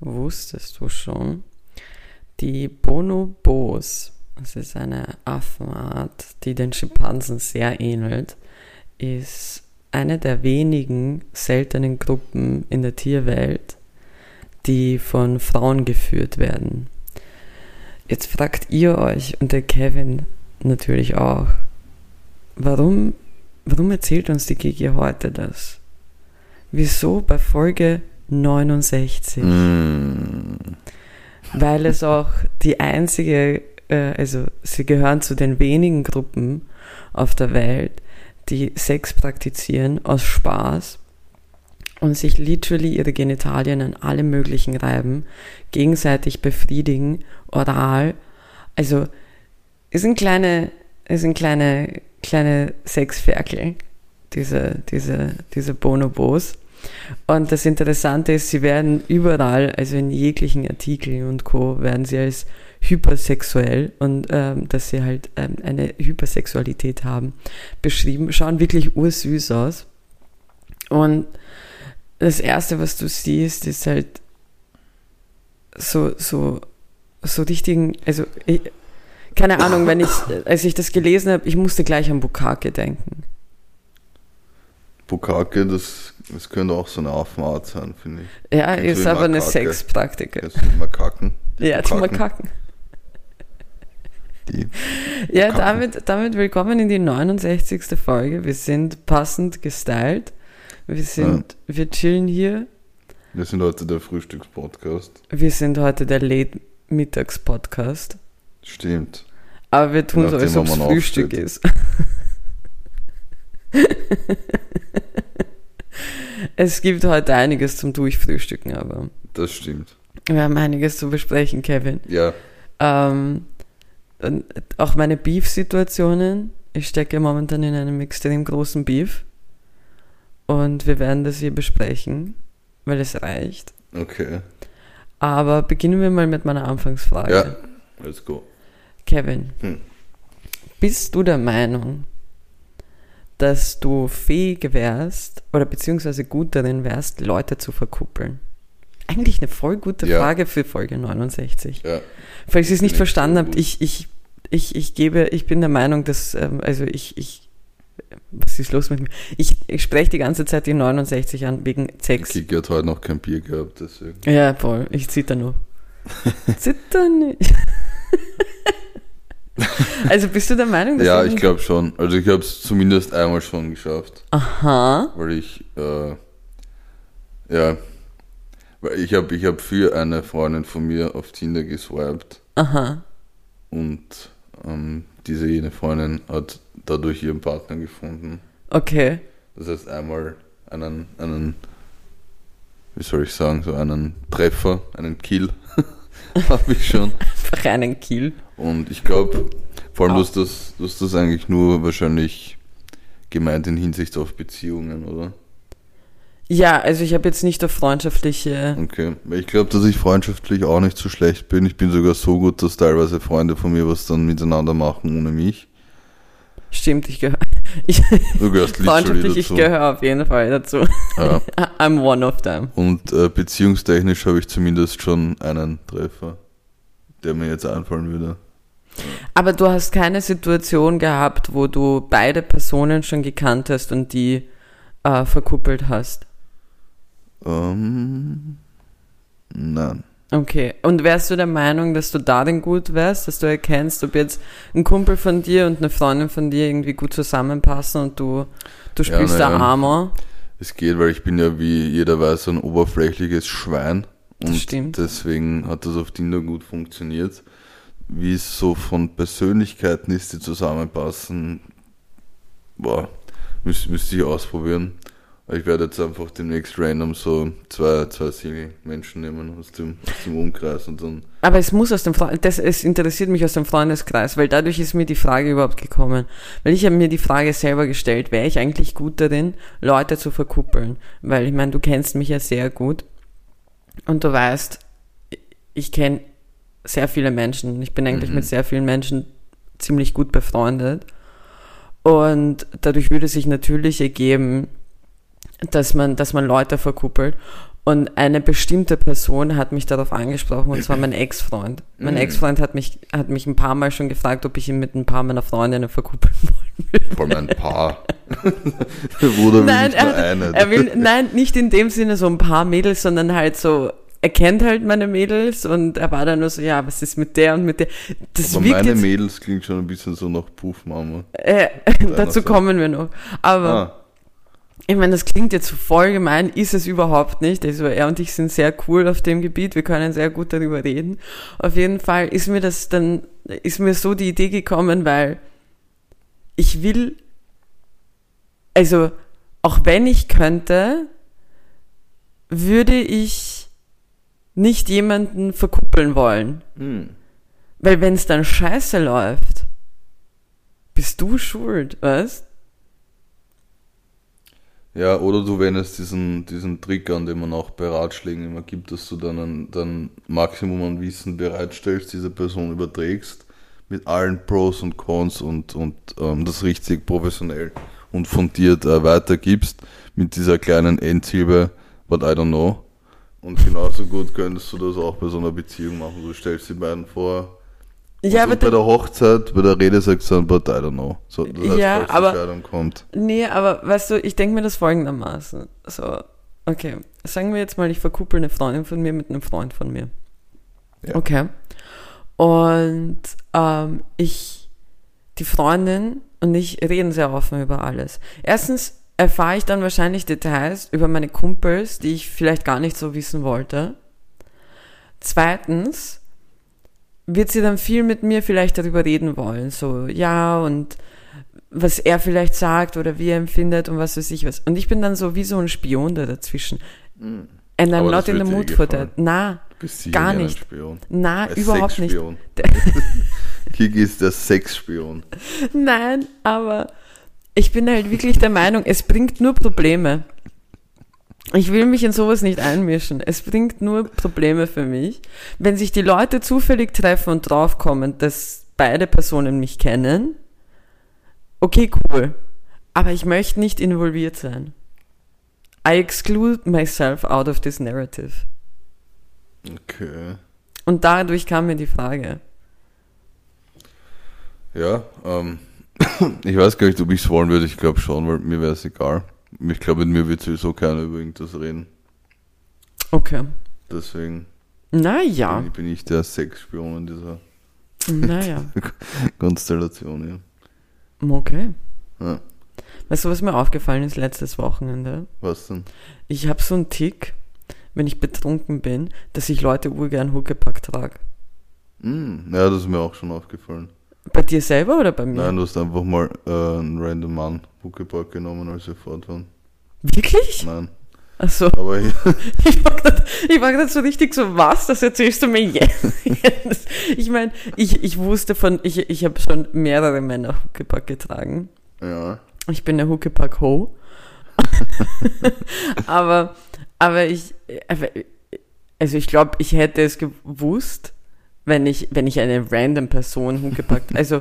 wusstest du schon, die Bonobos, das ist eine Affenart, die den Schimpansen sehr ähnelt, ist eine der wenigen seltenen Gruppen in der Tierwelt, die von Frauen geführt werden. Jetzt fragt ihr euch und der Kevin natürlich auch, warum, warum erzählt uns die Gigi heute das? Wieso bei Folge 69? Mm. Weil es auch die einzige, äh, also sie gehören zu den wenigen Gruppen auf der Welt, die Sex praktizieren aus Spaß und sich literally ihre Genitalien an alle möglichen reiben, gegenseitig befriedigen, oral. Also es sind kleine, es sind kleine, kleine Sexferkel, diese, diese, diese Bonobos. Und das Interessante ist, sie werden überall, also in jeglichen Artikeln und Co., werden sie als hypersexuell und ähm, dass sie halt ähm, eine Hypersexualität haben, beschrieben, schauen wirklich ursüß aus. Und das Erste, was du siehst, ist halt so, so, so richtigen, also ich, keine Ahnung, wenn ich, als ich das gelesen habe, ich musste gleich an Bukake denken. Bukake, das, das könnte auch so eine Affenart sein, finde ich. Ja, du ist aber eine Makake? Sexpraktiker. Kennst du die Makaken? Ja, die Makaken? Die. Ja, damit, damit willkommen in die 69. Folge. Wir sind passend gestylt. Wir sind, wir chillen hier. Wir sind heute der Frühstückspodcast. Wir sind heute der Late-Mittags-Podcast. Stimmt. Aber wir tun so, als ob es Frühstück aufsteht. ist. es gibt heute einiges zum Durchfrühstücken, aber Das stimmt. wir haben einiges zu besprechen, Kevin. Ja, Ähm, und auch meine Beef-Situationen. Ich stecke momentan in einem extrem großen Beef. Und wir werden das hier besprechen, weil es reicht. okay. Aber beginnen wir mal mit meiner Anfangsfrage. Ja, let's go. Kevin, Hm. bist du der Meinung, dass du fähig wärst oder beziehungsweise gut darin wärst, Leute zu verkuppeln? Eigentlich eine voll gute Ja. Frage für Folge 69. Ja, Falls ihr es nicht verstanden sehr habt, ich, ich, ich, ich gebe, ich bin der Meinung, dass, ähm, also ich, ich, was ist los mit mir? Ich, ich spreche die ganze Zeit die 69 an wegen Sex. Kiki hat heute noch kein Bier gehabt, deswegen. Ja, voll, ich zitter nur. zitter nicht. also bist du der Meinung, dass Ja, ich glaube schon. Also ich habe es zumindest einmal schon geschafft, Aha. weil ich, äh, ja, weil ich habe ich hab für eine Freundin von mir auf Tinder geswiped Aha. und ähm, diese jene Freundin hat dadurch ihren Partner gefunden. Okay. Das heißt einmal einen, einen, wie soll ich sagen, so einen Treffer, einen Kill habe ich schon. Einfach einen Kill. Und ich glaube, vor allem, du hast das, du hast das eigentlich nur wahrscheinlich gemeint in Hinsicht auf Beziehungen, oder? Ja, also ich habe jetzt nicht auf freundschaftliche. Okay. Ich glaube, dass ich freundschaftlich auch nicht so schlecht bin. Ich bin sogar so gut, dass teilweise Freunde von mir was dann miteinander machen ohne mich. Stimmt, ich gehöre. Ich, Du gehörst freundschaftlich, ich dazu. gehöre auf jeden Fall dazu. Ja. I'm one of them. Und äh, beziehungstechnisch habe ich zumindest schon einen Treffer, der mir jetzt einfallen würde. Aber du hast keine Situation gehabt, wo du beide Personen schon gekannt hast und die äh, verkuppelt hast. Ähm, nein. Okay. Und wärst du der Meinung, dass du darin gut wärst, dass du erkennst, ob jetzt ein Kumpel von dir und eine Freundin von dir irgendwie gut zusammenpassen und du, du Ja, spielst na da ja. Armor? Es geht, weil ich bin ja, wie jeder weiß, ein oberflächliches Schwein. Das Und stimmt. deswegen hat das auf Tinder gut funktioniert. Wie es so von Persönlichkeiten ist, die zusammenpassen, boah, müsste müsst ich ausprobieren. Ich werde jetzt einfach demnächst random so zwei, zwei Single-Menschen nehmen aus dem, aus dem Umkreis und dann, Aber es muss aus dem Freund das es interessiert mich aus dem Freundeskreis, weil dadurch ist mir die Frage überhaupt gekommen. Weil ich habe mir die Frage selber gestellt, wäre ich eigentlich gut darin, Leute zu verkuppeln? Weil ich meine, du kennst mich ja sehr gut und du weißt, ich kenne sehr viele Menschen. Ich bin eigentlich Mhm. mit sehr vielen Menschen ziemlich gut befreundet. Und dadurch würde sich natürlich ergeben, dass man, dass man Leute verkuppelt. Und eine bestimmte Person hat mich darauf angesprochen, und zwar mein Ex-Freund. Mein Mhm. Ex-Freund hat mich, hat mich ein paar Mal schon gefragt, ob ich ihn mit ein paar meiner Freundinnen verkuppeln wollen würde. Vor allem ein Paar. Der Bruder will Nein, nicht nur er, eine. er will, nein, nicht in dem Sinne so ein paar Mädels, sondern halt so, er kennt halt meine Mädels und er war dann nur so, ja, was ist mit der und mit der. Das Aber meine jetzt, Mädels klingt schon ein bisschen so nach Puffmama. äh, dazu kommen wir noch. Aber Ah, ich meine, das klingt jetzt voll gemein, ist es überhaupt nicht. Also er und ich sind sehr cool auf dem Gebiet, wir können sehr gut darüber reden. Auf jeden Fall ist mir das dann, ist mir so die Idee gekommen, weil ich will, also auch wenn ich könnte, würde ich nicht jemanden verkuppeln wollen. hm. Weil wenn es dann scheiße läuft, bist du schuld, weißt? Ja, oder du wendest diesen, diesen Trick an, den man auch bei Ratschlägen immer gibt, dass du dann ein dann Maximum an Wissen bereitstellst, diese Person überträgst, mit allen Pros und Cons und, und ähm, das richtig professionell und fundiert äh, weitergibst, mit dieser kleinen Endsilbe, but I don't know. Und genauso gut könntest du das auch bei so einer Beziehung machen. Du stellst die beiden vor, Ja, und aber bei der Hochzeit, bei der Rede sagst du dann, but I don't know. So, das heißt, Ja, aber- kommt. Nee, aber weißt du, ich denke mir das folgendermaßen. So, okay, sagen wir jetzt mal, ich verkuppel eine Freundin von mir mit einem Freund von mir. Ja. Okay. Und ähm, ich, die Freundin und ich reden sehr offen über alles. Erstens erfahre ich dann wahrscheinlich Details über meine Kumpels, die ich vielleicht gar nicht so wissen wollte. Zweitens wird sie dann viel mit mir vielleicht darüber reden wollen. So, ja, und was er vielleicht sagt oder wie er empfindet und was weiß ich was. Und ich bin dann so wie so ein Spion da dazwischen. And I'm. Aber not in the mood for that. Na, gar nicht. Spion. na, überhaupt nicht. Kiki ist der Sexspion. Nein, aber ich bin halt wirklich der Meinung, es bringt nur Probleme. Ich will mich in sowas nicht einmischen. Es bringt nur Probleme für mich. Wenn sich die Leute zufällig treffen und draufkommen, dass beide Personen mich kennen, okay, cool. Aber ich möchte nicht involviert sein. I exclude myself out of this narrative. Okay. Und dadurch kam mir die Frage. Ja, ähm, ich weiß gar nicht, ob ich es wollen würde. Ich glaube schon, weil mir wäre es egal. Ich glaube, mit mir wird sowieso keiner über irgendwas reden. Okay. Deswegen Naja, bin, bin ich der Sexspion in dieser naja. Konstellation. Okay. Ja. Ja. Weißt du, was mir aufgefallen ist letztes Wochenende? Was denn? Ich habe so einen Tick, wenn ich betrunken bin, dass ich Leute urgern Huckepack trage. Hm, ja, das ist mir auch schon aufgefallen. Bei dir selber oder bei mir? Nein, du hast einfach mal äh, einen random Mann Huckepack genommen, als wir fort waren. Wirklich? Nein. Achso, Aber ich, ich war gerade so richtig so, was? Das erzählst du mir jetzt? ich meine, ich, ich wusste von, ich, ich habe schon mehrere Männer Huckepack getragen. ja. Ich bin der Huckepack-Ho. aber, aber ich, aber- also ich glaube, ich hätte es gewusst, wenn ich, wenn ich eine random Person Huckepack, also,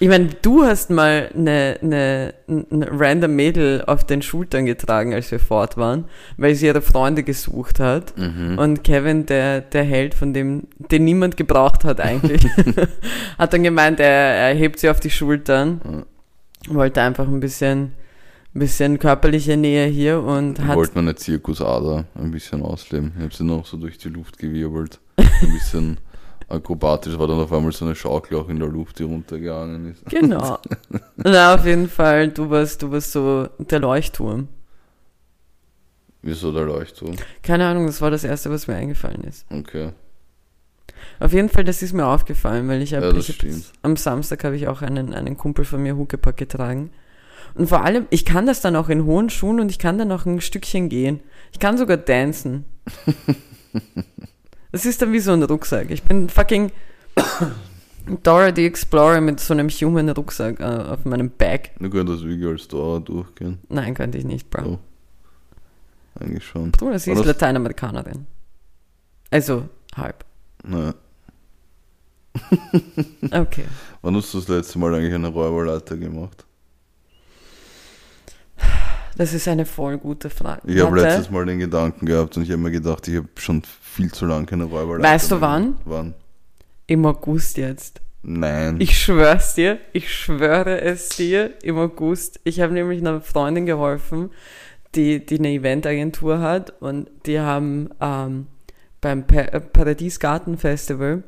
ich meine, du hast mal eine, eine, eine random Mädel auf den Schultern getragen, als wir fort waren, weil sie ihre Freunde gesucht hat. Mhm. Und Kevin, der, der Held, von dem, den niemand gebraucht hat eigentlich, hat dann gemeint, er, er hebt sie auf die Schultern, wollte einfach ein bisschen, ein bisschen körperliche Nähe hier und Ich hat, wollte meine Zirkusader ein bisschen ausleben. Ich habe sie noch so durch die Luft gewirbelt. Ein bisschen akrobatisch war dann auf einmal so eine Schaukel auch in der Luft, die runtergegangen ist. genau. Na, auf jeden Fall, du warst, du warst so der Leuchtturm. Wieso der Leuchtturm? Keine Ahnung, das war das Erste, was mir eingefallen ist. Okay. Auf jeden Fall, das ist mir aufgefallen, weil ich habe Ja, ich hab am Samstag habe ich auch einen, einen Kumpel von mir Huckepack getragen. Und vor allem, ich kann das dann auch in hohen Schuhen und ich kann dann auch ein Stückchen gehen. Ich kann sogar dancen. Das ist dann wie so ein Rucksack. Ich bin fucking Dora the Explorer mit so einem human Rucksack äh, auf meinem Back. Du könntest wie als Dauer durchgehen. Nein, könnte ich nicht, Bro. Oh. Eigentlich schon. Bruder, sie War ist das- Lateinamerikanerin. Also, halb. Naja. Okay. Wann hast du das letzte Mal eigentlich eine Räuberleiter gemacht? Das ist eine voll gute Frage. Ich habe letztes Mal den Gedanken gehabt und ich habe mir gedacht, ich habe schon viel zu lange keine Räuberleiter Weißt du wann? Wann? Im August jetzt. Nein. Ich schwör's dir, ich schwöre es dir im August. Ich habe nämlich einer Freundin geholfen, die, die eine Eventagentur hat und die haben ähm, beim pa äh, Paradiesgarten Festival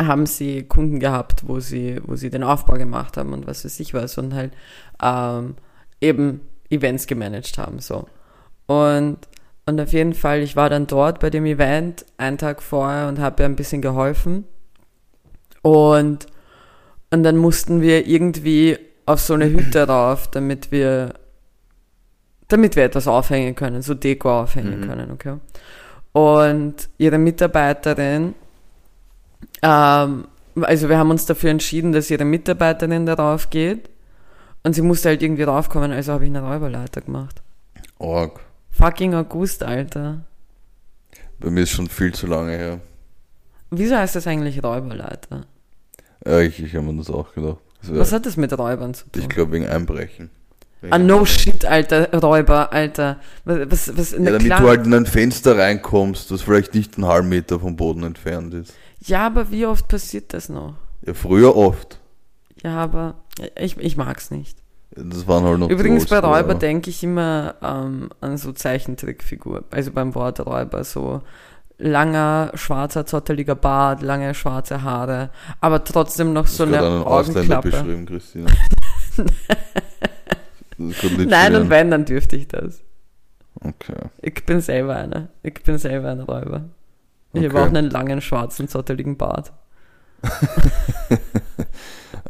haben sie Kunden gehabt, wo sie, wo sie den Aufbau gemacht haben und was weiß ich was und halt ähm, eben Events gemanagt haben so. Und, und auf jeden Fall, ich war dann dort bei dem Event einen Tag vorher und habe ihr ein bisschen geholfen. Und, und dann mussten wir irgendwie auf so eine Hütte rauf, damit wir, damit wir etwas aufhängen können, so Deko aufhängen Mhm. können, okay? Und ihre Mitarbeiterin, ähm, also wir haben uns dafür entschieden, dass ihre Mitarbeiterin darauf geht. Und sie musste halt irgendwie raufkommen, also habe ich eine Räuberleiter gemacht. Org. Fucking August, Alter. Bei mir ist schon viel zu lange her. Wieso heißt das eigentlich Räuberleiter? Ja, ich, ich habe mir das auch gedacht. Das wär, Was hat das mit Räubern zu tun? ich glaube wegen Einbrechen. Wegen Ah, no shit, Alter, Räuber, Alter. Was, was, Ja, damit klar. du halt in ein Fenster reinkommst, das vielleicht nicht einen halben Meter vom Boden entfernt ist. Ja, aber wie oft passiert das noch? Ja, früher oft. Ja, aber ich, ich mag's nicht. Das waren halt noch Übrigens bei Räuber Oldschool-Räuber. denke ich immer ähm, an so Zeichentrickfigur. Also beim Wort Räuber so langer, schwarzer, zotteliger Bart, lange schwarze Haare, aber trotzdem noch so eine einen Ausländer Augenklappe. beschrieben, Christina. Nein, und wenn, dann dürfte ich das. Okay. Ich bin selber einer. Ich bin selber ein Räuber. Ich habe Okay. auch einen langen, schwarzen, zotteligen Bart.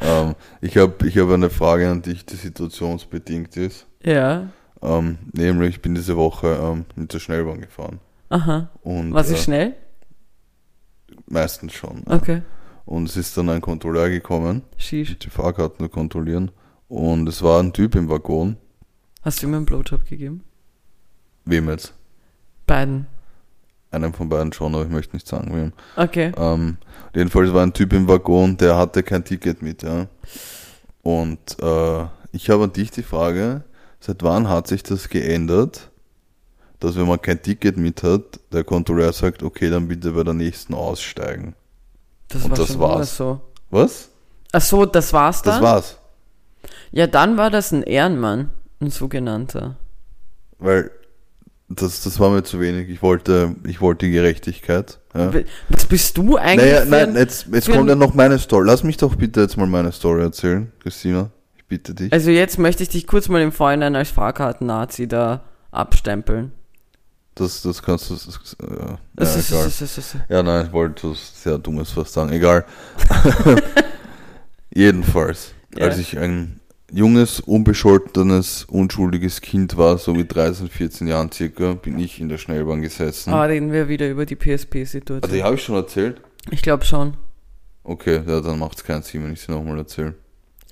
Ähm, ich habe ich hab eine Frage an dich, die situationsbedingt ist. Ja. Ähm, nämlich, ich bin diese Woche ähm, mit der Schnellbahn gefahren. Aha. Und, Was äh, ist schnell? Meistens schon. ja. Okay. Und es ist dann ein Kontrolleur gekommen, Shish. die Fahrkarten kontrollieren. Und es war ein Typ im Waggon. Hast du ihm einen Blowjob gegeben? Wem jetzt? Beiden. Einem von beiden schon, aber ich möchte nicht sagen, wem. Okay. Ähm, jedenfalls war ein Typ im Waggon, der hatte kein Ticket mit, ja. Und äh, ich habe an dich die Frage, seit wann hat sich das geändert, dass wenn man kein Ticket mit hat, der Kontrolleur sagt, okay, dann bitte bei der nächsten aussteigen. Das Und war das schon war's. so. Was? Ach so, das war's dann? Das war's. Ja, dann war das ein Ehrenmann, ein sogenannter. Weil das, das war mir zu wenig. Ich wollte, ich wollte Gerechtigkeit. Ja. Was bist du eigentlich? Naja, nein, ein- jetzt, jetzt kommt ja noch meine Story. Lass mich doch bitte jetzt mal meine Story erzählen, Christina. Ich bitte dich. Also jetzt möchte ich dich kurz mal im Vorhinein als Fahrkarten-Nazi da abstempeln. Das, das kannst du. Das, das, äh, ja, Das ist- egal. das ist- das ist- Ja, nein, ich wollte was sehr Dummes was sagen. Egal. Jedenfalls, Ja. als ich ein junges, unbescholtenes, unschuldiges Kind war, so mit 13, 14 Jahren circa, bin ich in der Schnellbahn gesessen. Aber reden wir wieder über die Also, die PSP-Situation. habe ich schon erzählt. Ich glaube schon. Okay, ja, dann macht es keinen Sinn, wenn ich sie nochmal erzähle.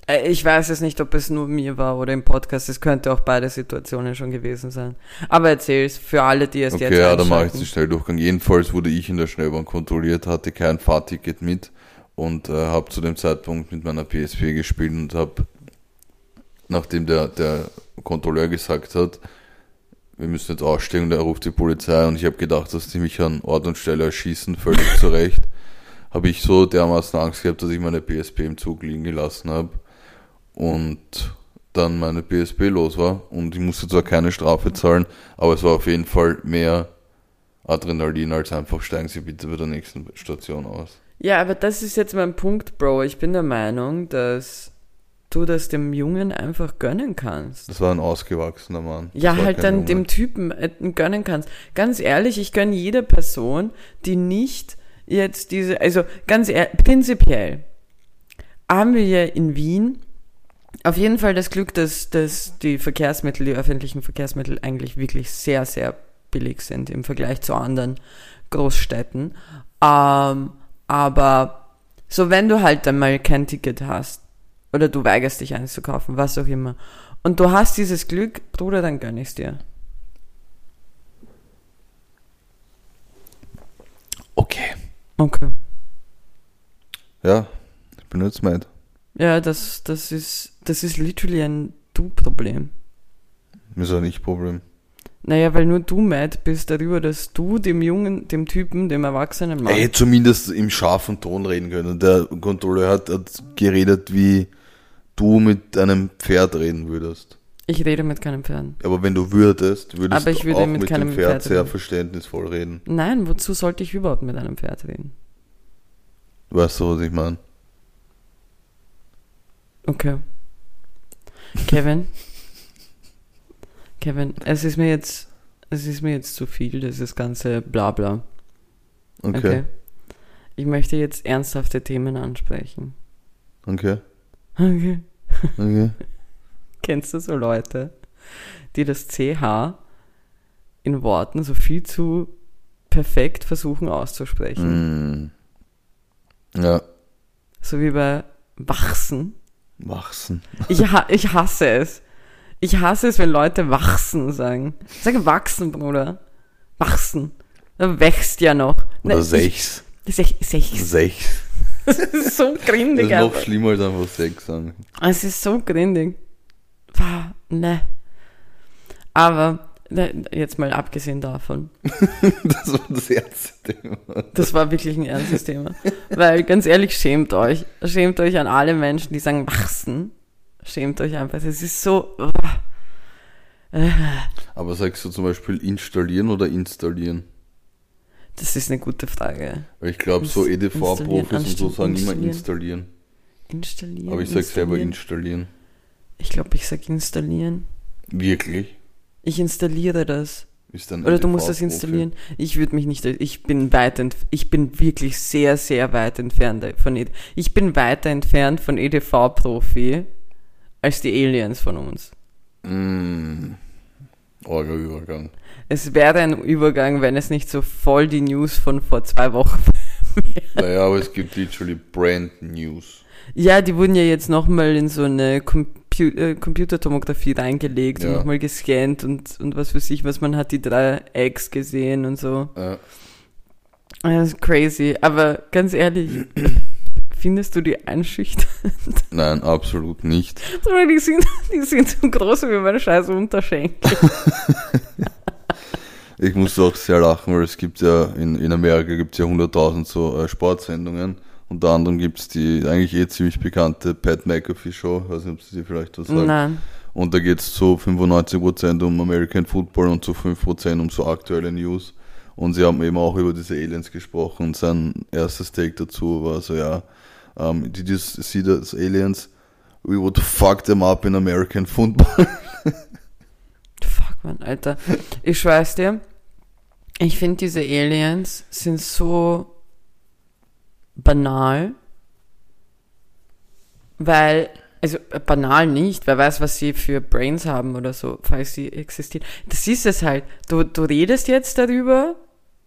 Äh, Ich weiß jetzt nicht, ob es nur mir war oder im Podcast. Es könnte auch beide Situationen schon gewesen sein. Aber erzähl's für alle, die es jetzt Okay, ja, dann mache ich den Schnelldurchgang. Jedenfalls wurde ich in der Schnellbahn kontrolliert, hatte kein Fahrticket mit und äh, habe zu dem Zeitpunkt mit meiner PSP gespielt und habe, nachdem der, der Kontrolleur gesagt hat, wir müssen jetzt aussteigen, der ruft die Polizei und ich habe gedacht, dass die mich an Ort und Stelle erschießen, völlig zu Recht, habe ich so dermaßen Angst gehabt, dass ich meine PSP im Zug liegen gelassen habe und dann meine PSP los war und ich musste zwar keine Strafe zahlen, aber es war auf jeden Fall mehr Adrenalin als einfach steigen Sie bitte bei der nächsten Station aus. Ja, aber das ist jetzt mein Punkt, Bro. Ich bin der Meinung, dass du das dem Jungen einfach gönnen kannst. Das war ein ausgewachsener Mann. Das Ja, halt dann Junge. dem Typen äh, gönnen kannst. Ganz ehrlich, ich gönne jeder Person, die nicht jetzt diese, also ganz ehrlich, prinzipiell haben wir ja in Wien auf jeden Fall das Glück, dass, dass die Verkehrsmittel, die öffentlichen Verkehrsmittel eigentlich wirklich sehr, sehr billig sind im Vergleich zu anderen Großstädten. Ähm, aber so wenn du halt dann mal kein Ticket hast oder du weigerst dich eins zu kaufen, was auch immer, und du hast dieses Glück, Bruder, dann gönn ich's dir. Okay. Okay. Ja, ich bin jetzt mad. Ja, das, das ist, das ist literally ein Du-Problem. Ist auch nicht Problem. Naja, weil nur du mad bist darüber, dass du dem Jungen, dem Typen, dem erwachsenen Mann. Ey, zumindest im scharfen Ton reden können. Der Kontrolleur hat, hat geredet, wie du mit einem Pferd reden würdest. Ich rede mit keinem Pferden. Aber wenn du würdest, würdest Aber ich du würde auch mit mit, keinem dem Pferd Pferd sehr reden. verständnisvoll reden. Nein, wozu sollte ich überhaupt mit einem Pferd reden? Weißt du, was ich meine? Okay. Kevin? Kevin, es ist mir jetzt, es ist mir jetzt zu viel, dieses ganze Blabla. Okay. Okay. Ich möchte jetzt ernsthafte Themen ansprechen. Okay. Okay. Okay. Kennst du so Leute, die das CH in Worten so viel zu perfekt versuchen auszusprechen? Mm. Ja. So wie bei wachsen. Wachsen. Ich, ha ich hasse es. Ich hasse es, wenn Leute wachsen sagen. Sag wachsen, Bruder. Wachsen. Da wächst ja noch. Oder Na, sechs. Ich, sech, sechs. Sechs. Das ist so Das grindig. ist noch schlimmer als einfach sechs sagen. Es ist so grindig. Pah, ne. Aber, ne, jetzt mal abgesehen davon. Das war das erste Thema. Das war wirklich ein ernstes Thema. Weil, ganz ehrlich, schämt euch. Schämt euch an alle Menschen, die sagen wachsen. Schämt euch einfach. Es ist so. Äh, Aber sagst du zum Beispiel installieren oder installieren? Das ist eine gute Frage. Ich glaube, so EDV-Profis und so sagen immer installieren. installieren. Aber ich sag selber installieren. Ich glaube, ich sag installieren. Wirklich? Ich installiere das. Ist dann Oder du musst das EDV-Profi. installieren. Ich würde mich nicht, ich bin weit ent, ich bin wirklich sehr, sehr weit entfernt von EDV. Ich bin weiter entfernt von EDV-Profi als die Aliens von uns. Mm. Orger Übergang. Es wäre ein Übergang, wenn es nicht so voll die News von vor zwei Wochen Naja, aber es gibt literally Brand News. Ja, die wurden ja jetzt nochmal in so eine Compu äh, Computertomographie reingelegt und Ja. nochmal gescannt und, und was für sich, was man hat, die drei Eggs gesehen und so. Äh, Das ist crazy. Aber ganz ehrlich, findest du die einschüchternd? nein, absolut nicht. die sind, die sind so groß wie meine scheiß Unterschenkel. Ich muss auch sehr lachen, weil es gibt ja in, in Amerika gibt es ja 100.000 so äh, Sportsendungen. Unter anderem gibt es die eigentlich eh ziemlich bekannte Pat McAfee Show, weiß nicht, ob sie dir vielleicht was sagt. Nein. Und da geht es zu 95% um American Football und zu 5% um so aktuelle News. Und sie haben eben auch über diese Aliens gesprochen. Und sein erstes Take dazu war so, ja, um, did you see those aliens? We would fuck them up in American football. Fuck, man, Alter. Ich schwör's dir, ich finde diese Aliens sind so banal, weil, also äh, banal nicht, wer weiß, was sie für Brains haben oder so, falls sie existieren. Das ist es halt. Du, du redest jetzt darüber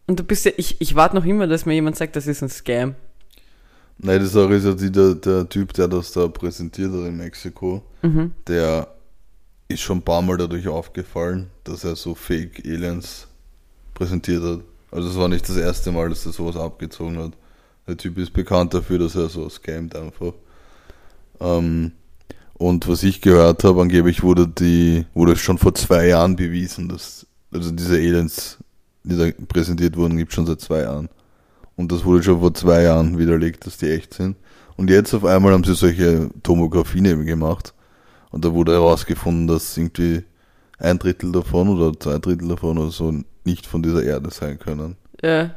und du bist ja, ich, ich warte noch immer, dass mir jemand sagt, das ist ein Scam. Nein, die Sache ist ja, die, der, der Typ, der das da präsentiert hat in Mexiko, Mhm. der ist schon ein paar Mal dadurch aufgefallen, dass er so Fake Aliens präsentiert hat. Also es war nicht das erste Mal, dass er sowas abgezogen hat. Der Typ ist bekannt dafür, dass er so scammt einfach. Ähm, und was ich gehört habe, angeblich wurde die, wurde schon vor zwei Jahren bewiesen, dass, also diese Aliens, die da präsentiert wurden, gibt schon seit zwei Jahren. Und das wurde schon vor zwei Jahren widerlegt, dass die echt sind. Und jetzt auf einmal haben sie solche Tomographien eben gemacht. Und da wurde herausgefunden, dass irgendwie ein Drittel davon oder zwei Drittel davon oder so nicht von dieser Erde sein können. Ja.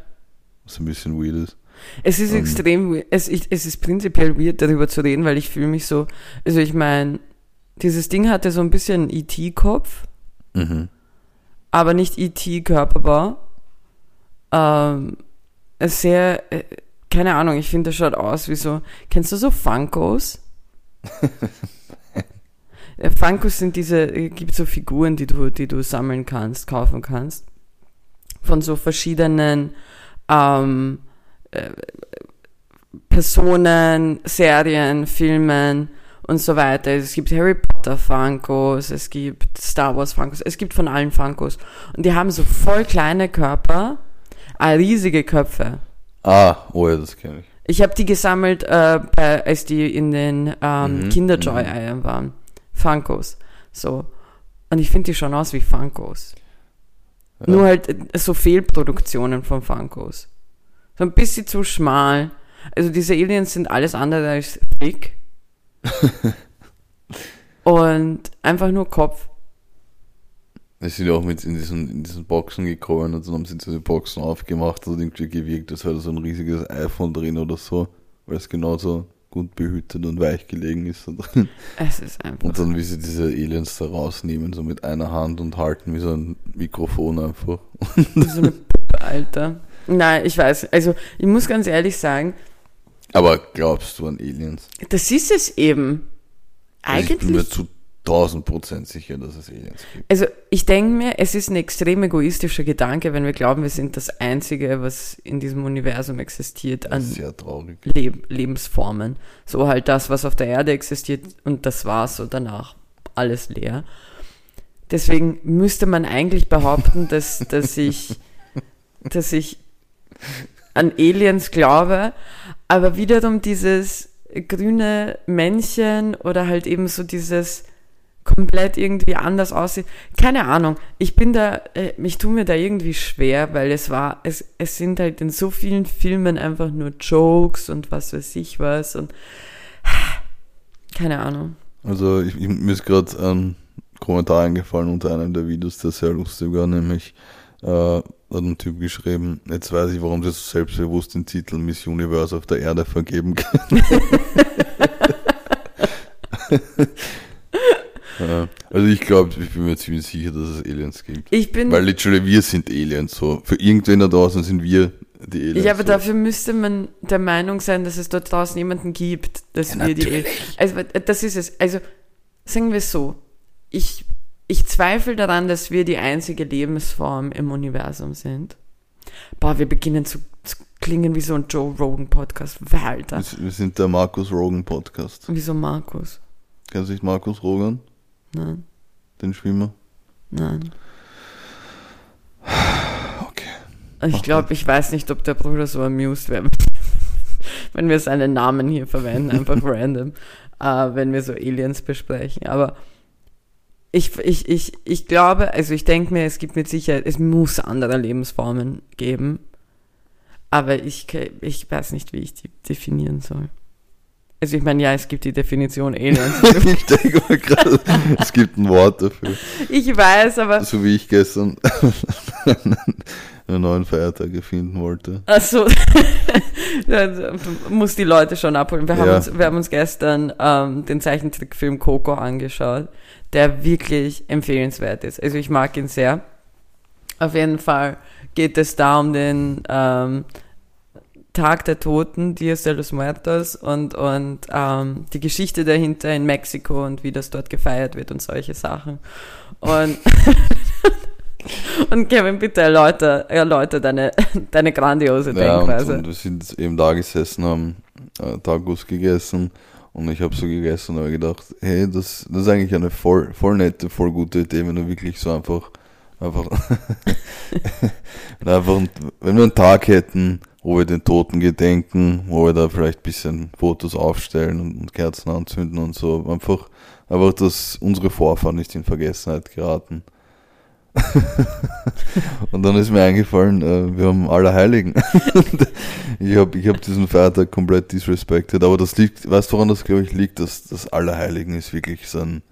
Was ein bisschen weird ist. Es ist Ähm. extrem, es, es ist prinzipiell weird, darüber zu reden, weil ich fühle mich so, also ich meine, dieses Ding hatte so ein bisschen IT-Kopf, Mhm. aber nicht IT-Körperbau. Ähm, es sehr, äh, keine Ahnung, ich finde, das schaut aus wie so, kennst du so Funkos? Äh, Funkos sind diese, äh, gibt so Figuren, die du, die du sammeln kannst, kaufen kannst. Von so verschiedenen ähm, äh, Personen, Serien, Filmen und so weiter. Es gibt Harry Potter Funkos, es gibt Star Wars Funkos, es gibt von allen Funkos. Und die haben so voll kleine Körper, äh, riesige Köpfe. Ah, oh ja, das kenne ich. Ich habe die gesammelt, äh, bei, als die in den ähm, Mhm, Kinderjoy-Eiern waren. Funkos. So. Und ich finde die schon aus wie Funkos. Ja. Nur halt äh, so Fehlproduktionen von Funkos. So ein bisschen zu schmal. Also diese Aliens sind alles andere als dick. und einfach nur Kopf. Es sind ja auch mit in diesen, in diesen Boxen gekommen und dann haben sie diese Boxen aufgemacht und irgendwie gewirkt, als wäre da so ein riesiges iPhone drin oder so, weil es genauso gut behütet und weich gelegen ist da drin. Es ist einfach. Und dann, wie sie diese Aliens da rausnehmen, so mit einer Hand und halten wie so ein Mikrofon einfach. so eine Puppe, Alter. Nein, ich weiß. Also, ich muss ganz ehrlich sagen, Aber glaubst du an Aliens? das ist es eben. Also ich bin mir Eigentlich. zu 1000 Prozent sicher, dass es Aliens gibt. Also, ich denke mir, es ist ein extrem egoistischer Gedanke, wenn wir glauben, wir sind das Einzige, was in diesem Universum existiert an ist sehr traurig. Leb Lebensformen. So halt das, was auf der Erde existiert und das war's so danach. Alles leer. Deswegen müsste man eigentlich behaupten, dass, dass ich, dass ich an Aliens glaube, aber wiederum dieses grüne Männchen oder halt eben so dieses komplett irgendwie anders aussieht. Keine Ahnung. Ich bin da, äh, ich tue mir da irgendwie schwer, weil es war, es, es sind halt in so vielen Filmen einfach nur Jokes und was weiß ich was und keine Ahnung. Also ich, ich, mir ist gerade ein Kommentar eingefallen unter einem der Videos, der sehr lustig war, nämlich äh, hat ein Typ geschrieben, jetzt weiß ich, warum sie so selbstbewusst den Titel Miss Universe auf der Erde vergeben können. Ja, also ich glaube, ich bin mir ziemlich sicher, dass es Aliens gibt. Ich bin, Weil literally wir sind Aliens so. Für irgendwen da draußen sind wir die Aliens. ja, aber so. dafür müsste man der Meinung sein, dass es dort draußen jemanden gibt, dass Ja, wir die, natürlich. also das ist es. Also sagen wir es so, ich, ich zweifle daran, dass wir die einzige Lebensform im Universum sind. Boah, wir beginnen zu, zu klingen wie so ein Joe Rogan Podcast. Alter? Wir- Wir sind der Markus Rogan Podcast. Wieso Markus? Kennst du nicht Markus Rogan, Nein, den Schwimmer? nein. Okay. Ich glaube, ich weiß nicht, ob der Bruder so amused wäre, wenn wir seinen Namen hier verwenden, einfach random, äh, wenn wir so Aliens besprechen. Aber ich, ich, ich, ich glaube, also ich denke mir, es gibt mit Sicherheit, es muss andere Lebensformen geben. Aber ich, ich weiß nicht, wie ich die definieren soll. Also ich meine, ja, es gibt die Definition Aliens. ich denke mal gerade, es gibt ein Wort dafür. ich weiß, aber So wie ich gestern einen neuen Feiertag erfinden wollte. Also, dann muss die Leute schon abholen. Wir haben, Ja. uns, wir haben uns gestern ähm, den Zeichentrickfilm Coco angeschaut, der wirklich empfehlenswert ist. Also ich mag ihn sehr. Auf jeden Fall geht es da um den ähm, Tag der Toten, Dias de los Muertos und, und ähm, die Geschichte dahinter in Mexiko und wie das dort gefeiert wird und solche Sachen. Und, und Kevin, bitte erläuter, erläuter deine, deine grandiose Ja, und, Denkweise. und wir sind eben da gesessen, haben äh, Tacos gegessen und ich habe so gegessen und habe gedacht, hey, das, das ist eigentlich eine voll, voll nette, voll gute Idee, wenn du wirklich so einfach, einfach, einfach, wenn wir einen Tag hätten, wo wir den Toten gedenken, wo wir da vielleicht ein bisschen Fotos aufstellen und, Kerzen anzünden und so, einfach, einfach, dass unsere Vorfahren nicht in Vergessenheit geraten. und dann ist mir eingefallen, äh, wir haben Allerheiligen. ich habe ich hab diesen Feiertag komplett disrespected, aber das liegt, weißt du, woran das, glaube ich, liegt? dass das Allerheiligen ist wirklich so ein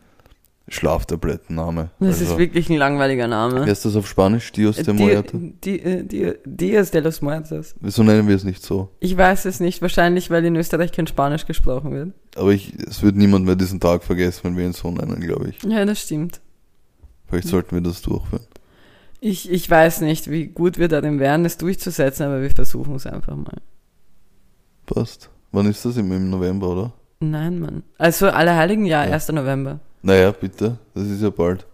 Schlaftablettenname. Das Also, ist wirklich ein langweiliger Name. heißt das auf Spanisch? Dios de? Di- äh, Di- Dias de los Muertos. Wieso nennen wir es nicht so? Ich weiß es nicht, wahrscheinlich, weil in Österreich kein Spanisch gesprochen wird. Aber ich, es wird niemand mehr diesen Tag vergessen, wenn wir ihn so nennen, glaube ich. Ja, das stimmt. Vielleicht sollten wir das durchführen. Ich, ich weiß nicht, wie gut wir darin wären, es durchzusetzen, aber wir versuchen es einfach mal. Passt. Wann ist das? Im, im November, oder? Nein, Mann. Also Allerheiligen, ja, Ja. 1. November. Naja, bitte. Das ist ja bald.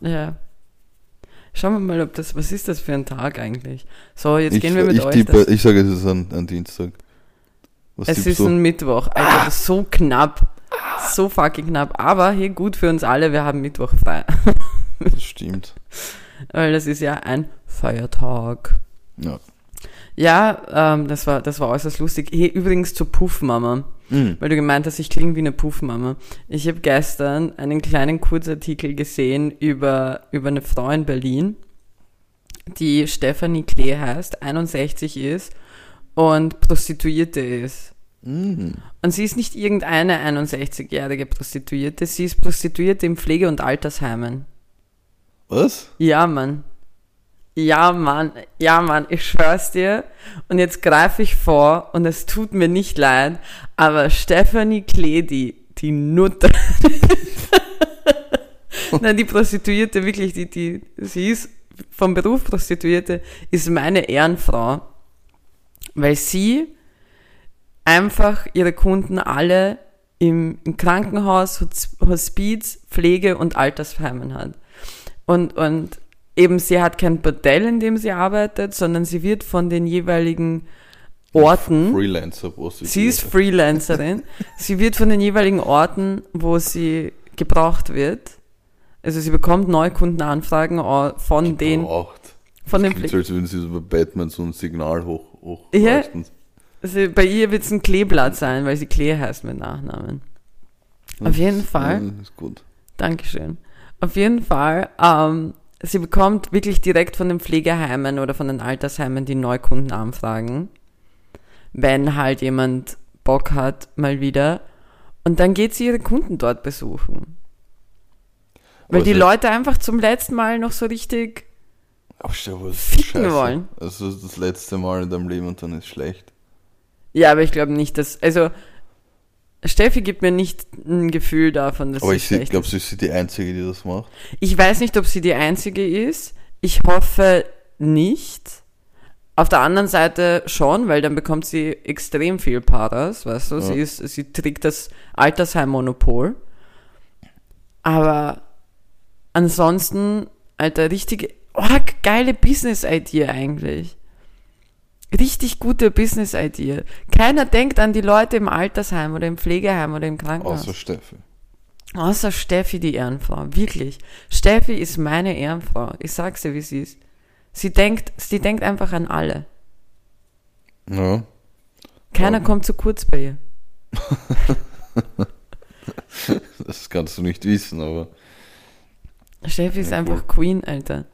Ja. Schauen wir mal, ob das, was ist das für ein Tag eigentlich? So, jetzt ich gehen wir mit ich, euch. tippe, ich sage, es ist ein, ein Dienstag. Was es ist du? ein Mittwoch. Alter, so knapp. So fucking knapp. Aber hier gut für uns alle, wir haben Mittwoch frei. Das stimmt. Weil das ist ja ein Feiertag. Ja. Ja, ähm, das war, das war äußerst lustig. Hey, übrigens zur Puffmama. Mhm. Weil du gemeint hast, ich klinge wie eine Puffmama. Ich habe gestern einen kleinen Kurzartikel gesehen über, über eine Frau in Berlin, die Stephanie Klee heißt, 61 ist und Prostituierte ist. Mhm. Und sie ist nicht irgendeine 61-jährige Prostituierte, sie ist Prostituierte in Pflege- und Altersheimen. Was? Ja, Mann. Ja, Mann. Ja, Mann. Ich schwör's dir. Und jetzt greife ich vor und es tut mir nicht leid, aber Stephanie Kledi, die Nutte. Nein, die Prostituierte, wirklich, die, die, sie ist vom Beruf Prostituierte, ist meine Ehrenfrau. Weil sie einfach ihre Kunden alle im, im Krankenhaus, Hosp- Hospiz, Pflege und Altersheimen hat. Und, und eben sie hat kein Bordell, in dem sie arbeitet, sondern sie wird von den jeweiligen Orten, Freelancer Prostituierte. sie ist Freelancerin, sie wird von den jeweiligen Orten, wo sie gebraucht wird, also sie bekommt Neukundenanfragen von den, Braucht. von den so, als würden sie so bei Batman so ein Signal hoch, hoch Ja. also bei ihr wird es ein Kleeblatt sein, weil sie Klee heißt mit Nachnamen. Auf jeden Fall. Ist gut. Dankeschön. Auf jeden Fall, ähm, sie bekommt wirklich direkt von den Pflegeheimen oder von den Altersheimen die Neukundenanfragen, wenn halt jemand Bock hat, mal wieder. Und dann geht sie ihre Kunden dort besuchen. Weil die Leute einfach zum letzten Mal noch so richtig, ist Ficken scheiße. wollen. Also das letzte Mal in deinem Leben und dann ist schlecht. ja, aber ich glaube nicht, dass, also, Steffi gibt mir nicht ein Gefühl davon, dass Aber ich glaube, sie ist die Einzige, die das macht. Ich weiß nicht, ob sie die einzige ist. Ich hoffe nicht. Auf der anderen Seite schon, weil dann bekommt sie extrem viel Paras, weißt du? Ja. Sie ist, sie trägt das Altersheim-Monopol. Aber ansonsten, Alter, richtige, oh, geile Business-Idee eigentlich. Richtig gute Business-Idee. Keiner denkt an die Leute im Altersheim oder im Pflegeheim oder im Krankenhaus. Außer Steffi. Außer Steffi, die Ehrenfrau. Wirklich. Steffi ist meine Ehrenfrau. Ich sag's dir, wie sie ist. Sie denkt, sie denkt einfach an alle. Ja. Keiner Ja. kommt zu kurz bei ihr. Das kannst du nicht wissen, aber Steffi ist Ja, einfach Queen, Alter.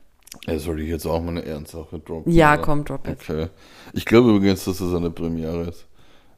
Ja, soll ich jetzt auch mal eine Ehrensache droppen? Ja, oder? komm, drop it. Okay. Ich glaube übrigens, dass das eine Premiere ist.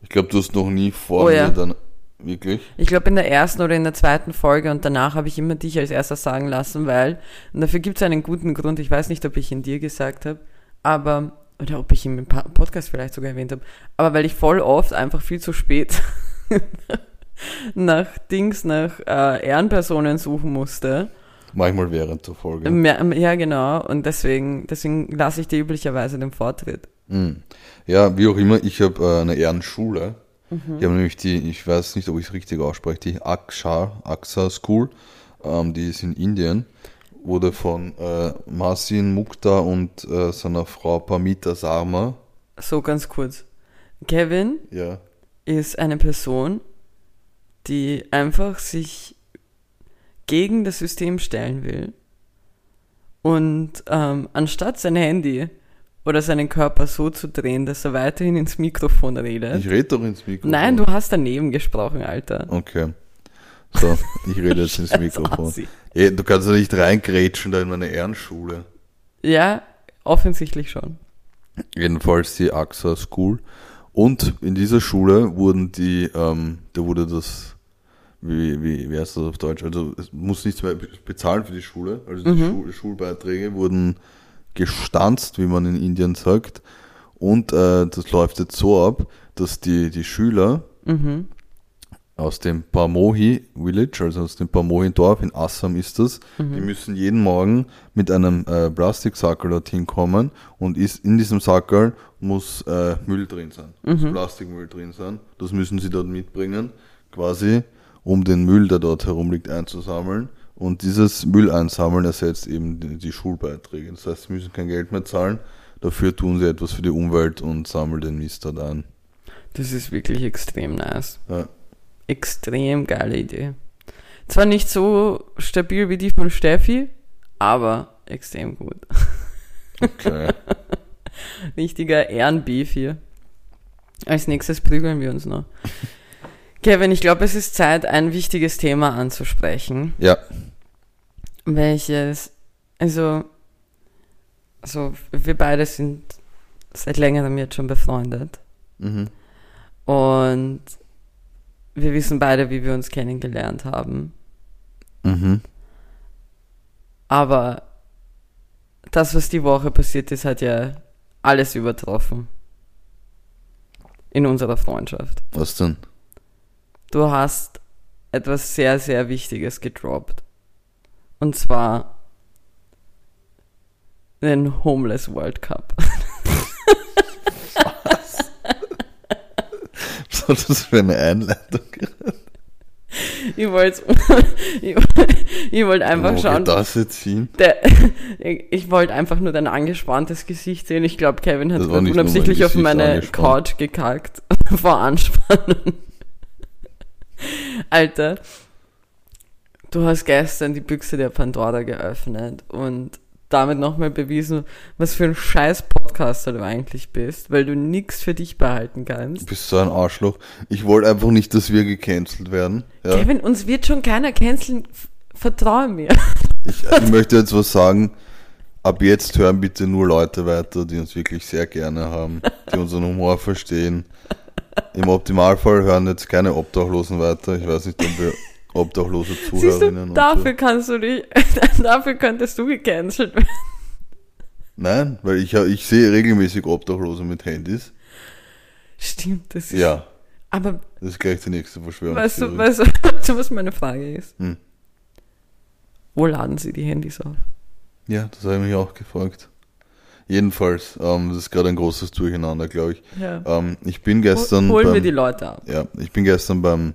Ich glaube, du hast noch nie vor Oh mir ja. dann wirklich. Ich glaube in der ersten oder in der zweiten Folge und danach habe ich immer dich als erster sagen lassen, weil, und dafür gibt es einen guten Grund, ich weiß nicht, ob ich ihn dir gesagt habe, aber, oder ob ich ihn im Podcast vielleicht sogar erwähnt habe, aber weil ich voll oft einfach viel zu spät nach Dings, nach äh, Ehrenpersonen suchen musste. Manchmal während der Folge. Ja, genau, und deswegen, deswegen lasse ich dir üblicherweise den Vortritt. Mhm. Ja, wie auch immer, ich habe äh, eine Ehrenschule. Mhm. Die haben nämlich die, ich weiß nicht, ob ich es richtig ausspreche, die Aksha, Aksa School. Ähm, die ist in Indien. Wurde von äh, Masin Mukta und äh, seiner Frau Pamita Sarma. So ganz kurz. Kevin Ja. ist eine Person, die einfach sich gegen das System stellen will und ähm, anstatt sein Handy oder seinen Körper so zu drehen, dass er weiterhin ins Mikrofon redet. Ich rede doch ins Mikrofon. Nein, du hast daneben gesprochen, Alter. Okay. So, ich rede jetzt ins Mikrofon. Ey, du kannst ja nicht reingrätschen da in meine Ehrenschule. Ja, offensichtlich schon. Jedenfalls die AXA School. Und in dieser Schule wurden die, ähm, da wurde das, wie, wie, wie heißt das auf Deutsch? Also es muss nichts mehr bezahlen für die Schule. Also die Schul Schulbeiträge wurden gestanzt, wie man in Indien sagt. Und äh, das läuft jetzt so ab, dass die, die Schüler Mhm. aus dem Pamohi Village, also aus dem Pamohi Dorf in Assam ist das. Die müssen jeden Morgen mit einem äh, Plastiksackel dorthin kommen und ist in diesem Sackel muss äh, Müll drin sein, muss Plastikmüll drin sein. Das müssen sie dort mitbringen, quasi, um den Müll, der dort herumliegt, einzusammeln. Und dieses Müll einsammeln ersetzt eben die, die Schulbeiträge. Das heißt, sie müssen kein Geld mehr zahlen. Dafür tun sie etwas für die Umwelt und sammeln den Mist dort ein. Das ist wirklich extrem nice. Ja. Extrem geile Idee. Zwar nicht so stabil wie die von Steffi, aber extrem gut. Okay. Richtiger Ehrenbeef hier. Als nächstes prügeln wir uns noch. Kevin, ich glaube, es ist Zeit, ein wichtiges Thema anzusprechen. Ja. Welches, also, also wir beide sind seit längerem jetzt schon befreundet. Mhm. Und wir wissen beide, wie wir uns kennengelernt haben. Mhm. Aber das, was die Woche passiert ist, hat ja alles übertroffen. In unserer Freundschaft. Was denn? Du hast etwas sehr, sehr Wichtiges gedroppt. Und zwar den Homeless World Cup. Was war das für eine Einleitung? Ich wollte ich, wollt einfach Wo schauen. das jetzt hin? Der, ich wollte einfach nur dein angespanntes Gesicht sehen. Ich glaube, Kevin hat unabsichtlich auf meine. Couch gekackt vor Anspannung. Alter, du hast gestern die Büchse der Pandora geöffnet und damit nochmal bewiesen, was für ein scheiß Podcaster du eigentlich bist, weil du nichts für dich behalten Du kannst. bist so ein Arschloch. Ich wollte einfach nicht, dass wir gecancelt werden. Ja. Kevin, uns wird schon keiner canceln. Vertraue mir. Ich, ich möchte jetzt was sagen. Ab jetzt hören bitte nur Leute weiter, die uns wirklich sehr gerne haben, die unseren Humor verstehen. Im Optimalfall hören jetzt keine Obdachlosen weiter. Ich weiß nicht, ob wir obdachlose Siehst Zuhörerinnen du, dafür so. kannst du dich, dafür könntest du gecancelt werden. Nein, weil ich, ich sehe regelmäßig Obdachlose mit Handys. Stimmt, das ist. Ja, Aber das ist gleich die nächste Verschwörung. weißt du, weißt, du, weißt du, was meine Frage ist? Hm. Wo laden sie die Handys auf? Ja, das habe ich mich auch gefragt. Jedenfalls, ähm, das ist gerade ein großes Durcheinander, glaube ich. Ja. Ähm, ich bin gestern Holen wir beim, die Leute ab. ja, ich bin gestern beim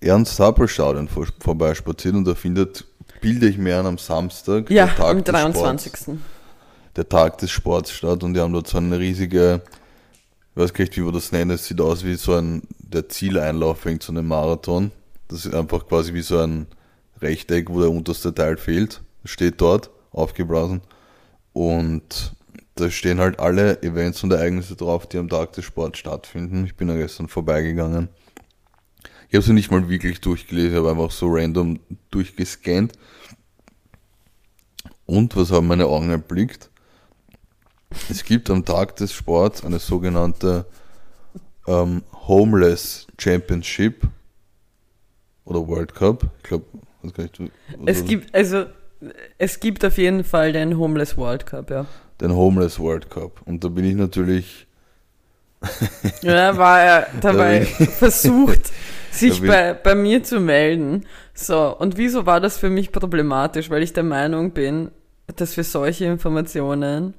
Ernst-Happel-Stadion vor, vorbeispaziert und da findet, bilde ich mir ein, am Samstag, Ja, der, Tag am des 23. Sports, der Tag des Sports statt und die haben dort so eine riesige, ich weiß gar nicht, wie man das nennt, es sieht aus wie so ein, der Zieleinlauf wegen zu einem Marathon. Das ist einfach quasi wie so ein Rechteck, wo der unterste Teil fehlt. Steht dort, aufgeblasen. Und da stehen halt alle Events und Ereignisse drauf, die am Tag des Sports stattfinden. Ich bin da gestern vorbeigegangen. Ich habe sie nicht mal wirklich durchgelesen, ich habe einfach so random durchgescannt. Und was haben meine Augen erblickt? Es gibt am Tag des Sports eine sogenannte ähm, Homeless Championship oder World Cup. Ich glaube, weiß gar nicht, was Es gibt, also, es gibt auf jeden Fall den Homeless World Cup, ja. den Homeless World Cup. Und da bin ich natürlich, Ja, war er dabei versucht, sich Da bei, bei mir zu melden. So, und wieso war das für mich problematisch? Weil ich der Meinung bin, dass für solche Informationen,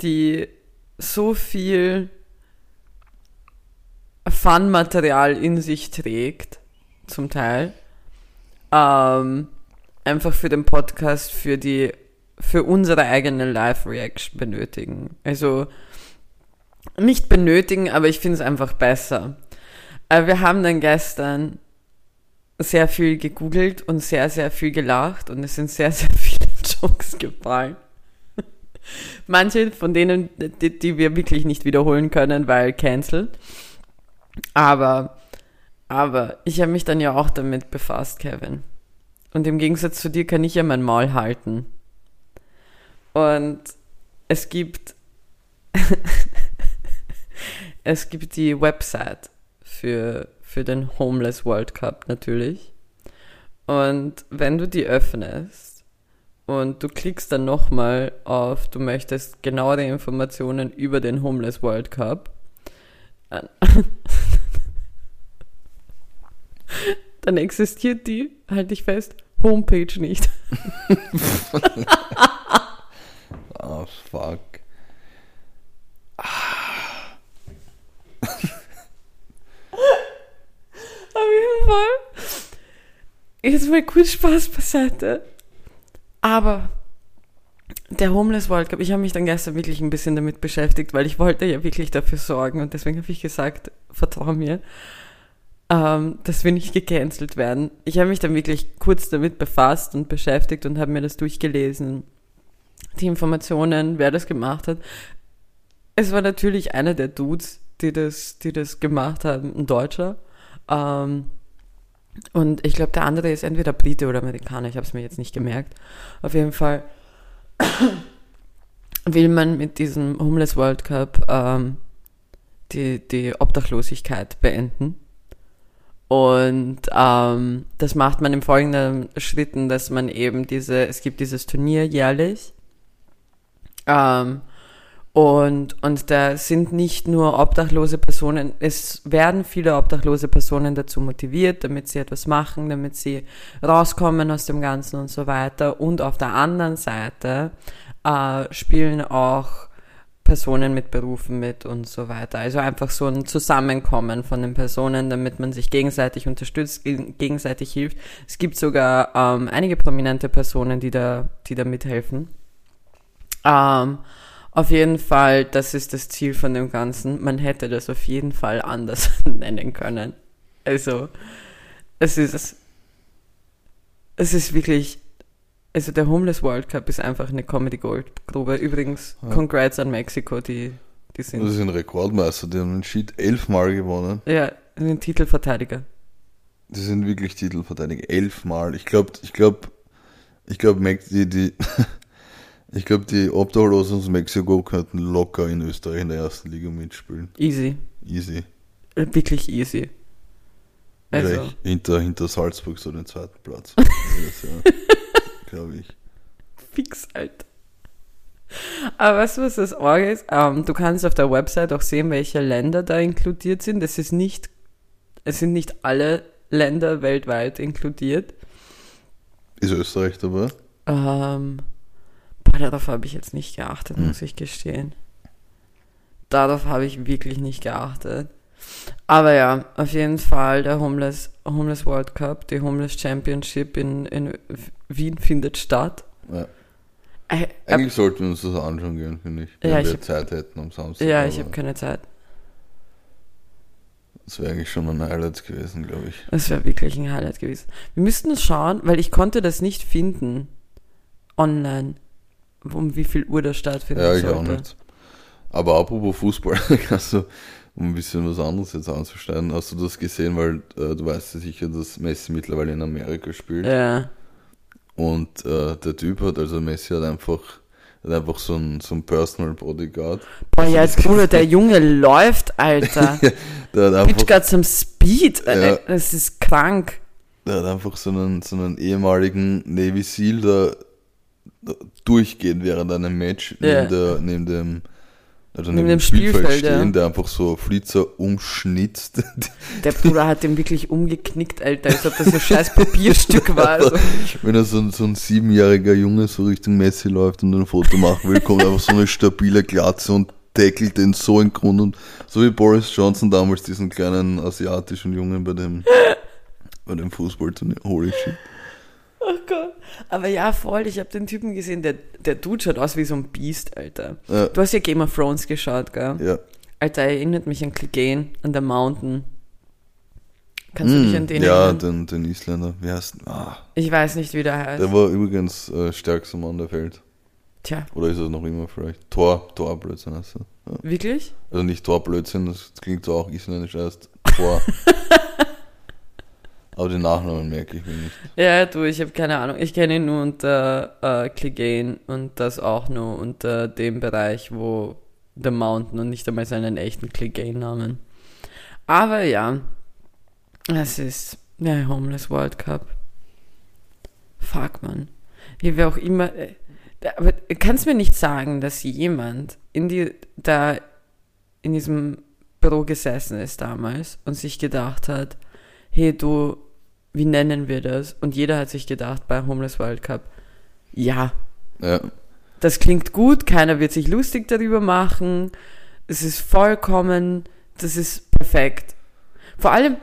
die so viel Fun-Material in sich trägt, zum Teil, ähm, einfach für den Podcast, für die, für unsere eigene Live-Reaction benötigen. Also, nicht benötigen, aber ich finde es einfach besser. Äh, wir haben dann gestern sehr viel gegoogelt und sehr, sehr viel gelacht und es sind sehr, sehr viele Jokes gefallen. Manche von denen, die, die wir wirklich nicht wiederholen können, weil cancel. Aber, aber ich habe mich dann ja auch damit befasst, Kevin. Und im Gegensatz zu dir kann ich ja mein Maul halten. Und es gibt es gibt die Website für, für den Homeless World Cup natürlich. Und wenn du die öffnest und du klickst dann nochmal auf, du möchtest genauere Informationen über den Homeless World Cup, dann- existiert die, halte ich fest, Homepage nicht. ah, fuck. Auf jeden Fall. Jetzt mal kurz Spaß beiseite. Aber der Homeless World Cup, ich habe mich dann gestern wirklich ein bisschen damit beschäftigt, weil ich wollte ja wirklich dafür sorgen und deswegen habe ich gesagt, vertrau mir, ähm, dass wir nicht gecancelt werden. Ich habe mich dann wirklich kurz damit befasst und beschäftigt und habe mir das durchgelesen. Die Informationen, wer das gemacht hat. es war natürlich einer der Dudes, die das, die das gemacht haben, ein Deutscher. Ähm, und ich glaube, der andere ist entweder Brite oder Amerikaner, ich habe es mir jetzt nicht gemerkt. Auf jeden Fall will man mit diesem Homeless World Cup ähm, die, die Obdachlosigkeit beenden. Und ähm, das macht man im folgenden Schritten, dass man eben diese, es gibt dieses Turnier jährlich. Ähm, und, und da sind nicht nur obdachlose Personen, es werden viele obdachlose Personen dazu motiviert, damit sie etwas machen, damit sie rauskommen aus dem Ganzen und so weiter. Und auf der anderen Seite äh, spielen auch Personen mit Berufen mit und so weiter. Also einfach so ein Zusammenkommen von den Personen, damit man sich gegenseitig unterstützt, gegenseitig hilft. Es gibt sogar ähm, einige prominente Personen, die da, die da mithelfen. Ähm, auf jeden Fall, das ist das Ziel von dem Ganzen. Man hätte das auf jeden Fall anders nennen können. Also, es ist, es ist wirklich, also der Homeless World Cup ist einfach eine Comedy Goldgrube. Übrigens, ja. congrats an Mexiko, die, die sind. Das sind Rekordmeister, die haben den Sheet elfmal gewonnen. Ja, sind Titelverteidiger. Die sind wirklich Titelverteidiger, elfmal. Ich glaube, ich glaube, ich glaube, die, die Ich glaube, die Obdachlosen aus Mexiko könnten locker in Österreich in der ersten Liga mitspielen. Easy. Easy. Äh, wirklich easy. Also. hinter, hinter Salzburg so den zweiten Platz. glaube ich. Fix, Alter. Aber weißt du, was das Orge ist? Ähm, du kannst auf der Website auch sehen, welche Länder da inkludiert sind. Es ist nicht, es sind nicht alle Länder weltweit inkludiert. Ist Österreich dabei? Ähm, Boah, darauf habe ich jetzt nicht geachtet, hm. muss ich gestehen. Darauf habe ich wirklich nicht geachtet. Aber ja, auf jeden Fall der Homeless, Homeless World Cup, die Homeless Championship in, in Wien findet statt. Ja. Äh, Eigentlich sollten wir uns das anschauen gehen, finde ich. Wenn ja, wir hab, Zeit hätten am Samstag. Ja, ich habe keine Zeit. Das wäre eigentlich schon ein Highlight gewesen, glaube ich. Das wäre wirklich ein Highlight gewesen. Wir müssten es schauen, weil ich konnte das nicht finden online um wie viel Uhr das stattfindet. Ja, ich sollte. auch nicht. Aber apropos Fußball, kannst du, um ein bisschen was anderes jetzt anzuschneiden, hast du das gesehen, weil äh, du weißt ja sicher, dass Messi mittlerweile in Amerika spielt. Ja. Und äh, der Typ hat, also Messi hat einfach, hat einfach so ein, so ein Personal Bodyguard. Boah, ja, jetzt Bruder, der Junge läuft, Alter. der hat einfach, Bitch got some Speed, ja, das ist krank. Der hat einfach so einen, so einen ehemaligen Navy Seal da durchgehen während einem Match ja. neben, der, neben dem also neben, dem Spielfeld, Spielfeld stehen, ja. der einfach so Flitzer umschnitzt. Der Bruder hat den wirklich umgeknickt, Alter, als ob das so ein scheiß Papierstück war. Also. Wenn er so, so ein siebenjähriger Junge so Richtung Messi läuft und ein Foto machen will, kommt einfach so eine stabile Glatze und tackelt den so in Grund und so wie Boris Johnson damals diesen kleinen asiatischen Jungen bei dem bei dem Fußballturnier. Holy shit. Oh Gott. Aber ja, voll, ich habe den Typen gesehen, der, der Dude schaut aus wie so ein Biest, Alter. Ja. Du hast ja Game of Thrones geschaut, gell? Ja. Alter, erinnert mich an Clegane, an der Mountain. Kannst mm, du dich an den ja, erinnern? Ja, den, den Isländer. Wie heißt ah. Ich weiß nicht, wie der heißt. Der war übrigens äh, stärkster Mann der Welt. Tja. Oder ist es noch immer vielleicht? Tor, Torblödsinn heißt er. Ja. Wirklich? Also nicht Torblödsinn, das klingt so auch isländisch heißt Tor. Aber den Nachnamen merke ich mir nicht. Ja, du, ich habe keine Ahnung. Ich kenne ihn nur unter äh, Clegane und das auch nur unter dem Bereich, wo The Mountain und nicht einmal seinen echten Clegane-Namen. Aber ja, es ist der Homeless World Cup. Fuck, man. Wie wir auch immer. Äh, aber kannst mir nicht sagen, dass jemand in die, da in diesem Büro gesessen ist damals und sich gedacht hat, hey du, wie nennen wir das? Und jeder hat sich gedacht bei Homeless World Cup, ja. Ja. Das klingt gut, keiner wird sich lustig darüber machen. Es ist vollkommen, das ist perfekt. Vor allem,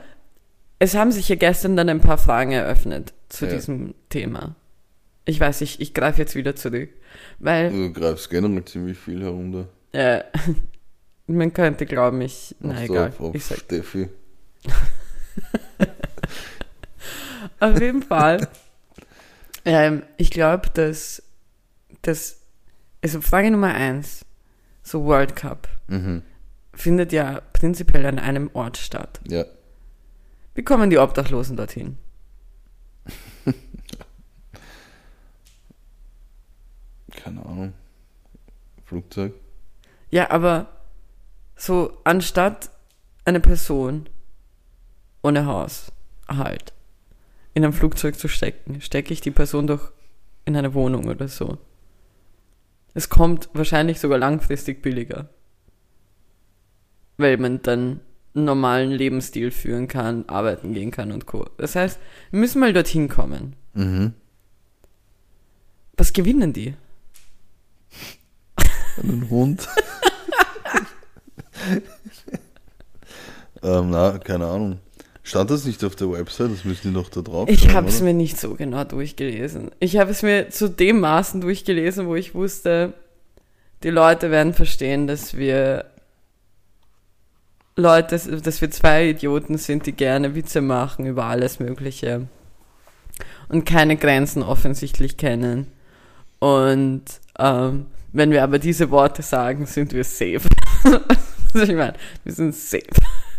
es haben sich ja gestern dann ein paar Fragen eröffnet zu ja. diesem Thema. Ich weiß, ich, ich greife jetzt wieder zurück. Weil, du greifst generell ziemlich viel herunter. Ja, man könnte glauben, ich. Na egal. Auf, auf ich sag, Steffi. Auf jeden Fall. Ähm, ich glaube, dass, dass, also Frage Nummer eins, so World Cup. Mhm. findet ja prinzipiell an einem Ort statt. Ja. Wie kommen die Obdachlosen dorthin? Keine Ahnung. Flugzeug. Ja, aber so anstatt eine Person ohne Haus halt in ein Flugzeug zu stecken, stecke ich die Person doch in eine Wohnung oder so. Es kommt wahrscheinlich sogar langfristig billiger. Weil man dann einen normalen Lebensstil führen kann, arbeiten gehen kann und Co. Das heißt, wir müssen mal dorthin kommen. Mhm. Was gewinnen die? Einen Hund. ähm, na, keine Ahnung. Stand das nicht auf der Website? Das müssen die noch da drauf Ich habe es mir nicht so genau durchgelesen. Ich habe es mir zu dem Maßen durchgelesen, wo ich wusste, die Leute werden verstehen, dass wir Leute, dass wir zwei Idioten sind, die gerne Witze machen über alles Mögliche und keine Grenzen offensichtlich kennen. Und ähm, wenn wir aber diese Worte sagen, sind wir safe. also ich meine, wir sind safe.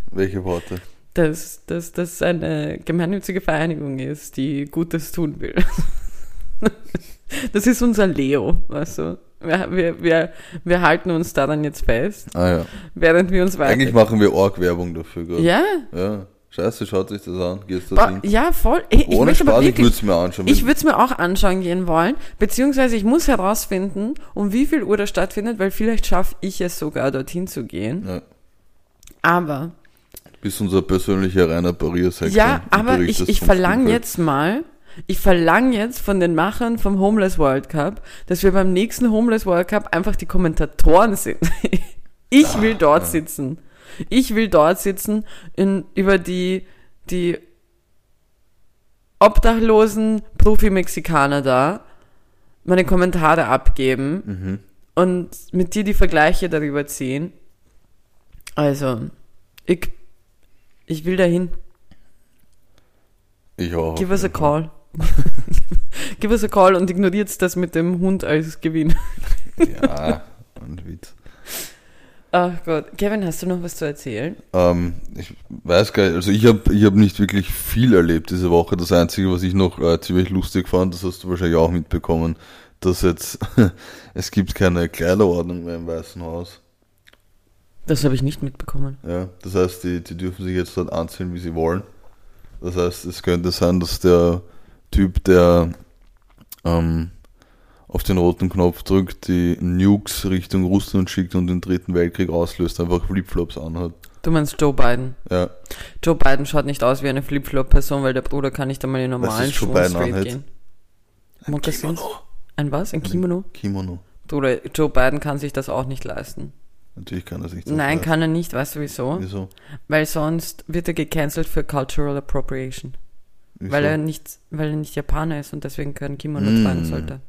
Welche Worte? Dass, dass das eine gemeinnützige Vereinigung ist, die Gutes tun will. Das ist unser Leo, weißt du. Wir, wir, wir, wir halten uns daran jetzt fest, Ah ja. während wir uns weiter... Eigentlich machen wir Org-Werbung dafür gerade. ja, Ja. Scheiße, schaut sich das an. Gehst du Boah, hin? ja, voll. Ich, ich Ohne aber Spaß, ich würde es mir anschauen. ich würde es mir auch anschauen gehen wollen, beziehungsweise ich muss herausfinden, um wie viel Uhr das stattfindet, weil vielleicht schaffe ich es sogar, dorthin zu gehen. ja. Aber, Bist unser persönlicher Rainer Barrier-Sektor. ja, und aber ich, ich verlange jetzt mal, ich verlange jetzt von den Machern vom Homeless World Cup, dass wir beim nächsten Homeless World Cup einfach die Kommentatoren sind. Ich will dort sitzen. Ich will dort sitzen in, über die, die obdachlosen Profi-Mexikaner da meine Kommentare abgeben Mhm. und mit dir die Vergleiche darüber ziehen. Also, ich, ich will dahin. Ich auch. Give us a call. Give us a call und ignoriert das mit dem Hund als Gewinn. Ja, ein Witz. Ach Gott. Kevin, hast du noch was zu erzählen? Ähm, ich weiß gar nicht, also ich habe ich hab nicht wirklich viel erlebt diese Woche. Das Einzige, was ich noch äh, ziemlich lustig fand, das hast du wahrscheinlich auch mitbekommen, dass jetzt, es gibt keine Kleiderordnung mehr im Weißen Haus. Das habe ich nicht mitbekommen. Ja, das heißt, die, die dürfen sich jetzt dort anziehen, wie sie wollen. Das heißt, es könnte sein, dass der Typ, der ähm, auf den roten Knopf drückt, die Nukes Richtung Russland schickt und den dritten Weltkrieg auslöst, einfach Flipflops anhat. Du meinst Joe Biden. Ja, Joe Biden schaut nicht aus wie eine Flip-Flop-Person, weil der Bruder kann nicht einmal in normalen Joe Schuhen Biden straight anhat? gehen. Mokassins? Ein was? Ein Kimono? Kimono. Bruder, Joe Biden kann sich das auch nicht leisten. Natürlich kann er sich das Nein, leisten. kann er nicht. Weißt du wieso? Wieso? Weil sonst wird er gecancelt für Cultural Appropriation. Wieso? Weil er nicht, weil er nicht Japaner ist und deswegen kein Kimono Mm. tragen sollte.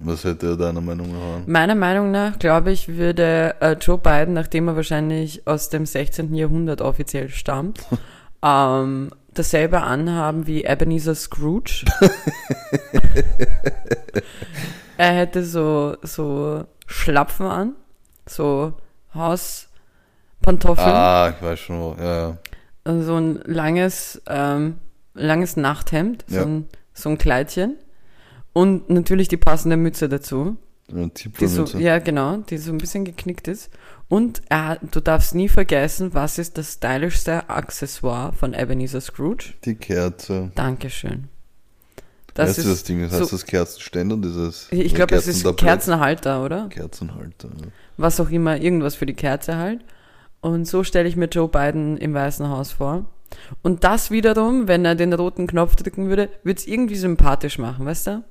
Was hätte er deiner Meinung nach? Meiner Meinung nach, glaube ich, würde äh, Joe Biden, nachdem er wahrscheinlich aus dem 16. Jahrhundert offiziell stammt, ähm, dasselbe anhaben wie Ebenezer Scrooge. er hätte so, so Schlapfen an, so Hauspantoffeln, Ah, ich weiß schon, wo. Ja, ja. so ein langes, ähm, langes Nachthemd, so, Ja. ein, so ein Kleidchen und natürlich die passende Mütze dazu. Eine Die so, ja, genau, die so ein bisschen geknickt ist. Und er, hat- du darfst nie vergessen, was ist das stylischste Accessoire von Ebenezer Scrooge? Die Kerze. Dankeschön. Das Das weißt du das ist, Ding? Das heißt so- das Kerzenständer, dieses. ich glaube, es ist? Kerzenhalter, oder? Kerzenhalter. Ja. Was auch immer, irgendwas für die Kerze halt. Und so stelle ich mir Joe Biden im Weißen Haus vor. Und das wiederum, wenn er den roten Knopf drücken würde, würde es irgendwie sympathisch machen, weißt du?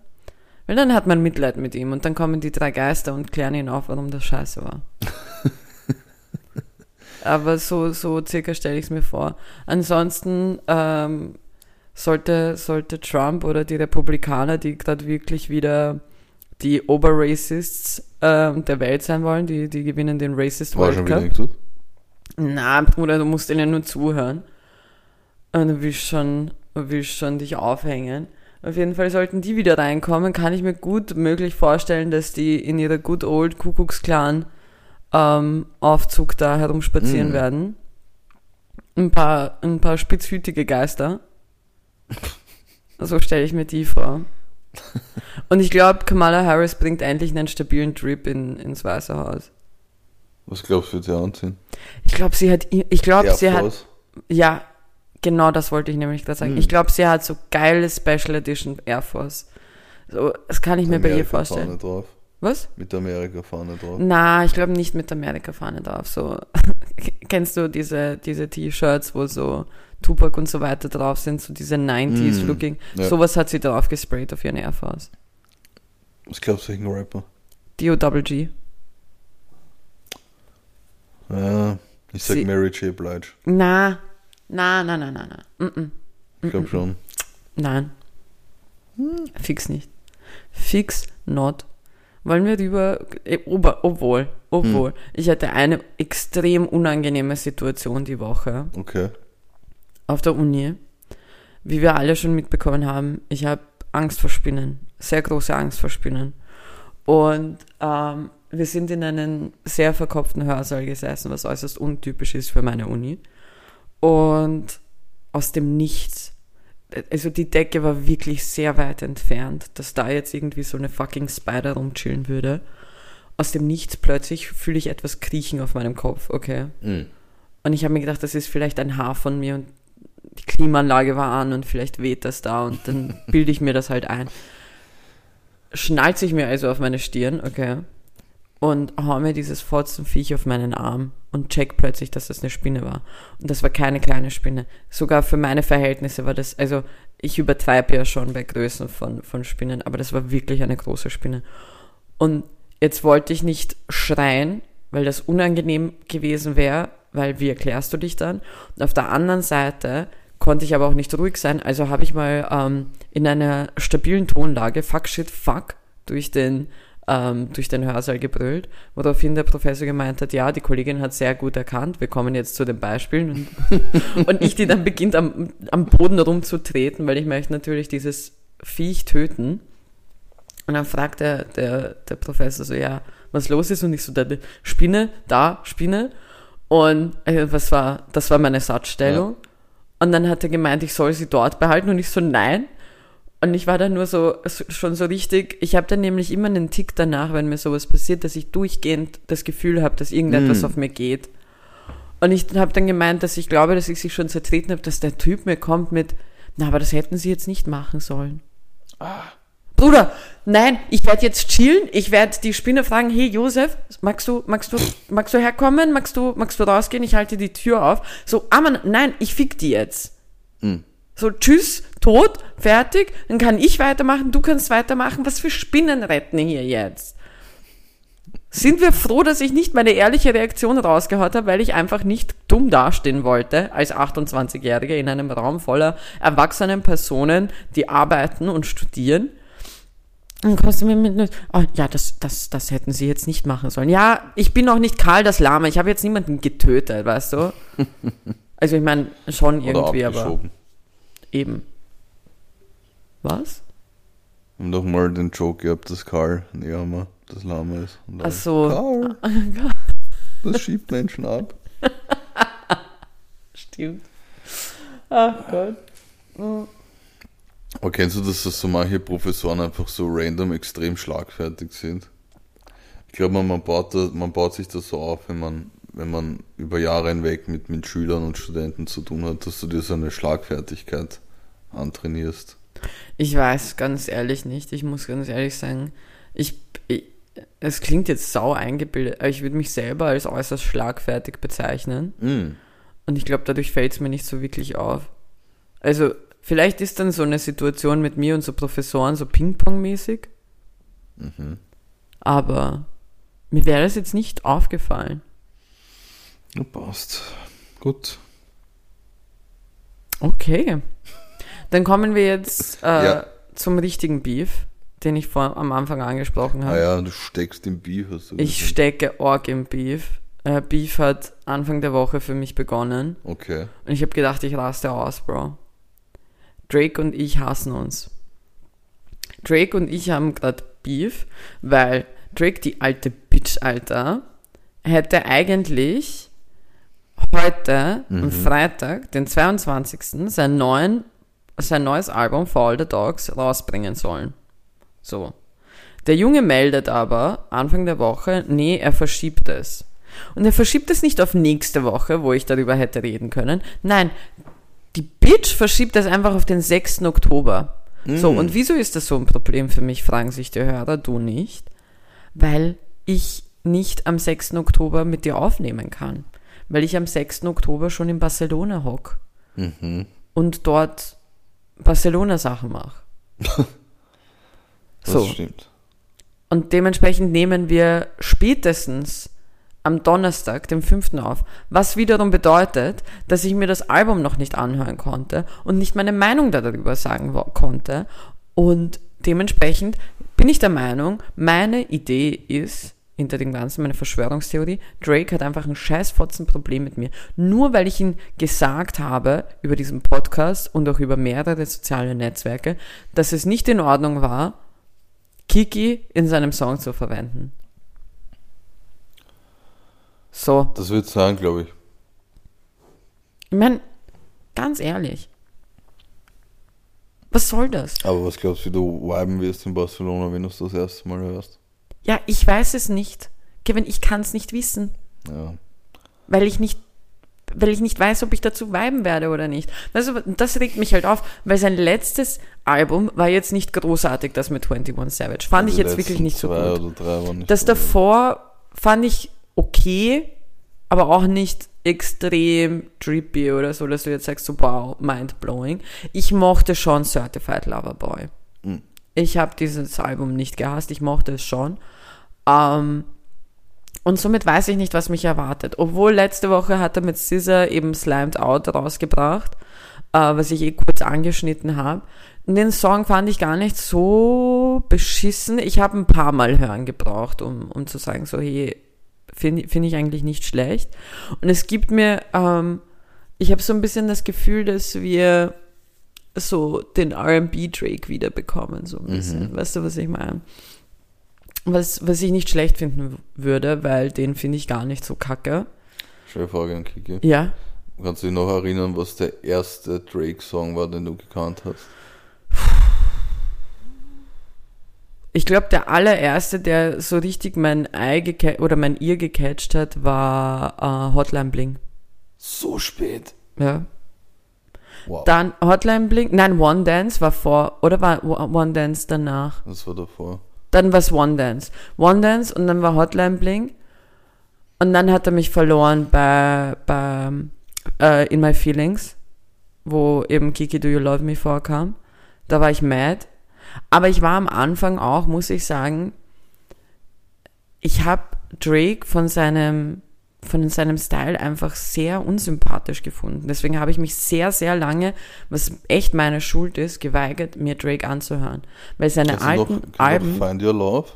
Weil dann hat man Mitleid mit ihm und dann kommen die drei Geister und klären ihn auf, warum das scheiße war. Aber so, so circa stelle ich es mir vor. Ansonsten ähm, sollte, sollte Trump oder die Republikaner, die gerade wirklich wieder die Oberracists ähm, der Welt sein wollen, die, die gewinnen den Racist War World schon wieder Cup. nichts. Na, Bruder, du musst ihnen nur zuhören. Und du willst schon, du willst schon dich aufhängen. Auf jeden Fall sollten die wieder reinkommen, kann ich mir gut möglich vorstellen, dass die in ihrer Good Old Kuckucksklan ähm, Aufzug da herumspazieren Mm. werden. Ein paar, ein paar spitzhütige Geister. So stelle ich mir die vor. Und ich glaube, Kamala Harris bringt endlich einen stabilen Trip in, ins Weiße Haus. Was glaubst du, wird sie anziehen? Ich glaube, sie hat, ich glaube, sie hat, ja, genau das wollte ich nämlich gerade sagen. Hm. Ich glaube, sie hat so geile Special Edition Air Force. So, das kann ich mir bei ihr vorstellen. drauf. Was? Mit der Amerika-Fahne drauf. Na, ich glaube nicht mit Amerika-Fahne drauf. So, kennst du diese, diese T-Shirts, wo so Tupac und so weiter drauf sind, so diese 90s-Looking. Mm, ja. Sowas hat sie drauf gesprayt auf ihren Air Force. Was glaubst du, welchen Rapper? D-O-Double-G. Ja, ich sag Sie- Mary J. Blige. Na, na, na, na, na, na. Mm -mm. Ich glaube schon. Nein. Fix nicht. Fix not. Wollen wir über, eh, ober, obwohl, obwohl, ich hatte eine extrem unangenehme Situation die Woche Okay. Auf der Uni. Wie wir alle schon mitbekommen haben, ich habe Angst vor Spinnen. Sehr große Angst vor Spinnen. Und ähm, wir sind in einem sehr verkopften Hörsaal gesessen, was äußerst untypisch ist für meine Uni. Und aus dem Nichts, also die Decke war wirklich sehr weit entfernt, dass da jetzt irgendwie so eine fucking Spider rumchillen würde. Aus dem Nichts plötzlich fühle ich etwas kriechen auf meinem Kopf, okay? Mhm. Und ich habe mir gedacht, das ist vielleicht ein Haar von mir und die Klimaanlage war an und vielleicht weht das da und dann bilde ich mir das halt ein. Schnallt sich mir also auf meine Stirn, okay, und hau mir dieses Fotzenviech auf meinen Arm und check plötzlich, dass das eine Spinne war. Und das war keine kleine Spinne. Sogar für meine Verhältnisse war das, also ich übertreibe ja schon bei Größen von, von Spinnen, aber das war wirklich eine große Spinne. Und jetzt wollte ich nicht schreien, weil das unangenehm gewesen wäre, weil wie erklärst du dich dann? Und auf der anderen Seite konnte ich aber auch nicht ruhig sein, also habe ich mal ähm, in einer stabilen Tonlage Fuck shit fuck durch den ähm, durch den Hörsaal gebrüllt, woraufhin der Professor gemeint hat, ja, die Kollegin hat sehr gut erkannt, wir kommen jetzt zu den Beispielen und, und ich, die dann beginnt am, am Boden rumzutreten, weil ich möchte natürlich dieses Viech töten. Und dann fragt der, der, der Professor so, ja, was los ist? Und ich so, da, Spinne, da, Spinne. Und äh, was war, das war meine Satzstellung. Und dann hat er gemeint, ich soll sie dort behalten. Und ich so, nein. Und ich war dann nur so, schon so richtig, ich habe dann nämlich immer einen Tick danach, wenn mir sowas passiert, dass ich durchgehend das Gefühl habe, dass irgendetwas Mm. auf mir geht. Und ich habe dann gemeint, dass ich glaube, dass ich sich schon zertreten habe, dass der Typ mir kommt mit, na, aber das hätten sie jetzt nicht machen sollen. Bruder, nein, ich werde jetzt chillen, ich werde die Spinne fragen, hey Josef, magst du, magst du, magst du herkommen, magst du, magst du rausgehen, ich halte die Tür auf. So, ah man, nein, ich fick die jetzt. Mhm. So, tschüss, tot, fertig, dann kann ich weitermachen, du kannst weitermachen. Was für Spinnen retten hier jetzt? Sind wir froh, dass ich nicht meine ehrliche Reaktion rausgehaut habe, weil ich einfach nicht dumm dastehen wollte als 28-Jährige in einem Raum voller erwachsenen Personen, die arbeiten und studieren? Dann kommst du mir mit, oh, ja, das, das, das hätten sie jetzt nicht machen sollen. Ja, ich bin auch nicht Karl das Lama, ich habe jetzt niemanden getötet, weißt du? Also ich meine, schon irgendwie, aber eben. Was? Haben doch mal den Joke gehabt, dass Karl Nehammer das Lama ist. Und Ach so. Karl, das schiebt Menschen ab. Stimmt. Ach Gott. Aber kennst du, dass das so manche Professoren einfach so random extrem schlagfertig sind? Ich glaube, man, man, baut man baut sich das so auf, wenn man, wenn man über Jahre hinweg mit, mit Schülern und Studenten zu tun hat, dass du dir so eine Schlagfertigkeit antrainierst. Ich weiß ganz ehrlich nicht. Ich muss ganz ehrlich sagen, ich, ich es klingt jetzt sau eingebildet, aber ich würde mich selber als äußerst schlagfertig bezeichnen. Mm. Und ich glaube, dadurch fällt es mir nicht so wirklich auf. Also, vielleicht ist dann so eine Situation mit mir und so Professoren so Ping-Pong-mäßig. Mhm. Aber mir wäre das jetzt nicht aufgefallen. Ja, passt. Gut. Okay. Dann kommen wir jetzt äh, Ja. zum richtigen Beef, den ich vor, am Anfang angesprochen habe. Ah ja, du steckst im Beef, hast du Ich stecke org im Beef. Äh, Beef hat Anfang der Woche für mich begonnen. Okay. Und ich habe gedacht, ich raste aus, Bro. Drake und ich hassen uns. Drake und ich haben gerade Beef, weil Drake, die alte Bitch, Alter, hätte eigentlich heute, am Freitag, den 22. sein, neuen, sein neues Album For All the Dogs rausbringen sollen. So. Der Junge meldet aber Anfang der Woche, nee, er verschiebt es. Und er verschiebt es nicht auf nächste Woche, wo ich darüber hätte reden können. Nein, Bitch verschiebt es einfach auf den 6. Oktober. So, und wieso ist das so ein Problem für mich, fragen sich die Hörer, du nicht? Weil ich nicht am 6. Oktober mit dir aufnehmen kann. Weil ich am 6. Oktober schon in Barcelona hock und dort Barcelona-Sachen mache. Das So. stimmt. Und dementsprechend nehmen wir spätestens am Donnerstag, dem 5. auf, was wiederum bedeutet, dass ich mir das Album noch nicht anhören konnte und nicht meine Meinung darüber sagen konnte. Und dementsprechend bin ich der Meinung, meine Idee ist, hinter dem Ganzen, meine Verschwörungstheorie, Drake hat einfach ein Scheißfotzenproblem mit mir. Nur weil ich ihn gesagt habe über diesen Podcast und auch über mehrere soziale Netzwerke, dass es nicht in Ordnung war, Kiki in seinem Song zu verwenden. So, Das wird sein, glaube ich. ich meine, ganz ehrlich. Was soll das? Aber was glaubst du, wie du viben wirst in Barcelona, wenn du es das erste Mal hörst? Ja, ich weiß es nicht. Kevin, ich kann es nicht wissen, Ja. weil ich nicht weil ich nicht weiß, ob ich dazu viben werde oder nicht. Weißt du, das regt mich halt auf, weil sein letztes Album war jetzt nicht großartig, das mit 21 Savage. Fand ich Die jetzt wirklich nicht so gut. Das davor fand ich okay, aber auch nicht extrem trippy oder so, dass du jetzt sagst, so wow, mind-blowing. Ich mochte schon Certified Lover Boy. Mhm. Ich habe dieses Album nicht gehasst, ich mochte es schon. Ähm, und somit weiß ich nicht, was mich erwartet. Obwohl letzte Woche hat er mit Scissor eben Slimed Out rausgebracht, äh, was ich eh kurz angeschnitten habe. Den Song fand ich gar nicht so beschissen. Ich habe ein paar Mal hören gebraucht, um, um zu sagen, so hey, finde find ich eigentlich nicht schlecht. Und es gibt mir, ähm, ich habe so ein bisschen das Gefühl, dass wir so den R&B Drake wieder bekommen, so ein bisschen. Weißt du, was ich meine? Was, was ich nicht schlecht finden würde, weil den finde ich gar nicht so kacke. Schöne Frage an Kiki. Ja. Kannst du dich noch erinnern, was der erste Drake-Song war, den du gekannt hast? Ich glaube, der allererste, der so richtig mein Ei oder mein Ear gecatcht hat, war äh, Hotline Bling. So spät. Ja. Wow. Dann Hotline Bling, nein, One Dance war vor, oder war One Dance danach? das war davor. Dann war es One Dance. One Dance und dann war Hotline Bling. Und dann hat er mich verloren bei, bei äh, In My Feelings, wo eben Kiki Do You Love Me vorkam. Da war ich mad. Aber ich war am Anfang auch, muss ich sagen, ich habe Drake von seinem, von seinem Style einfach sehr unsympathisch gefunden. Deswegen habe ich mich sehr, sehr lange, was echt meine Schuld ist, geweigert, mir Drake anzuhören. Weil seine du alten noch, Alben, Find Your Love?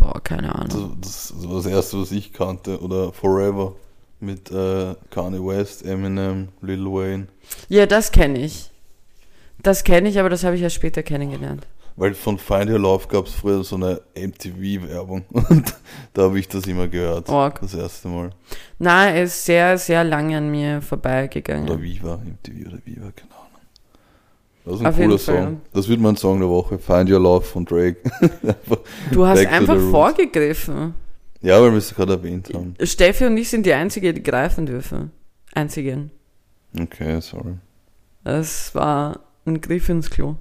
boah, keine Ahnung. Das, das war das erste, was ich kannte. Oder Forever mit äh, Kanye West, Eminem, Lil Wayne. Ja, das kenne ich. Das kenne ich, aber das habe ich erst später kennengelernt. Weil von Find Your Love gab es früher so eine MTV-Werbung und da habe ich das immer gehört. Org. Das erste Mal. Na, er ist sehr, sehr lange an mir Oder vorbeigegangen. Viva, MTV oder Viva, Ahnung. Das ist ein Auf cooler. Song. Das wird mein Song der Woche. Find Your Love von Drake. Du hast einfach vorgegriffen. Ja, weil wir es gerade erwähnt haben. Steffi und ich sind die Einzigen, die greifen dürfen. Einzigen. Okay, sorry. Das war ein Griff ins Klo.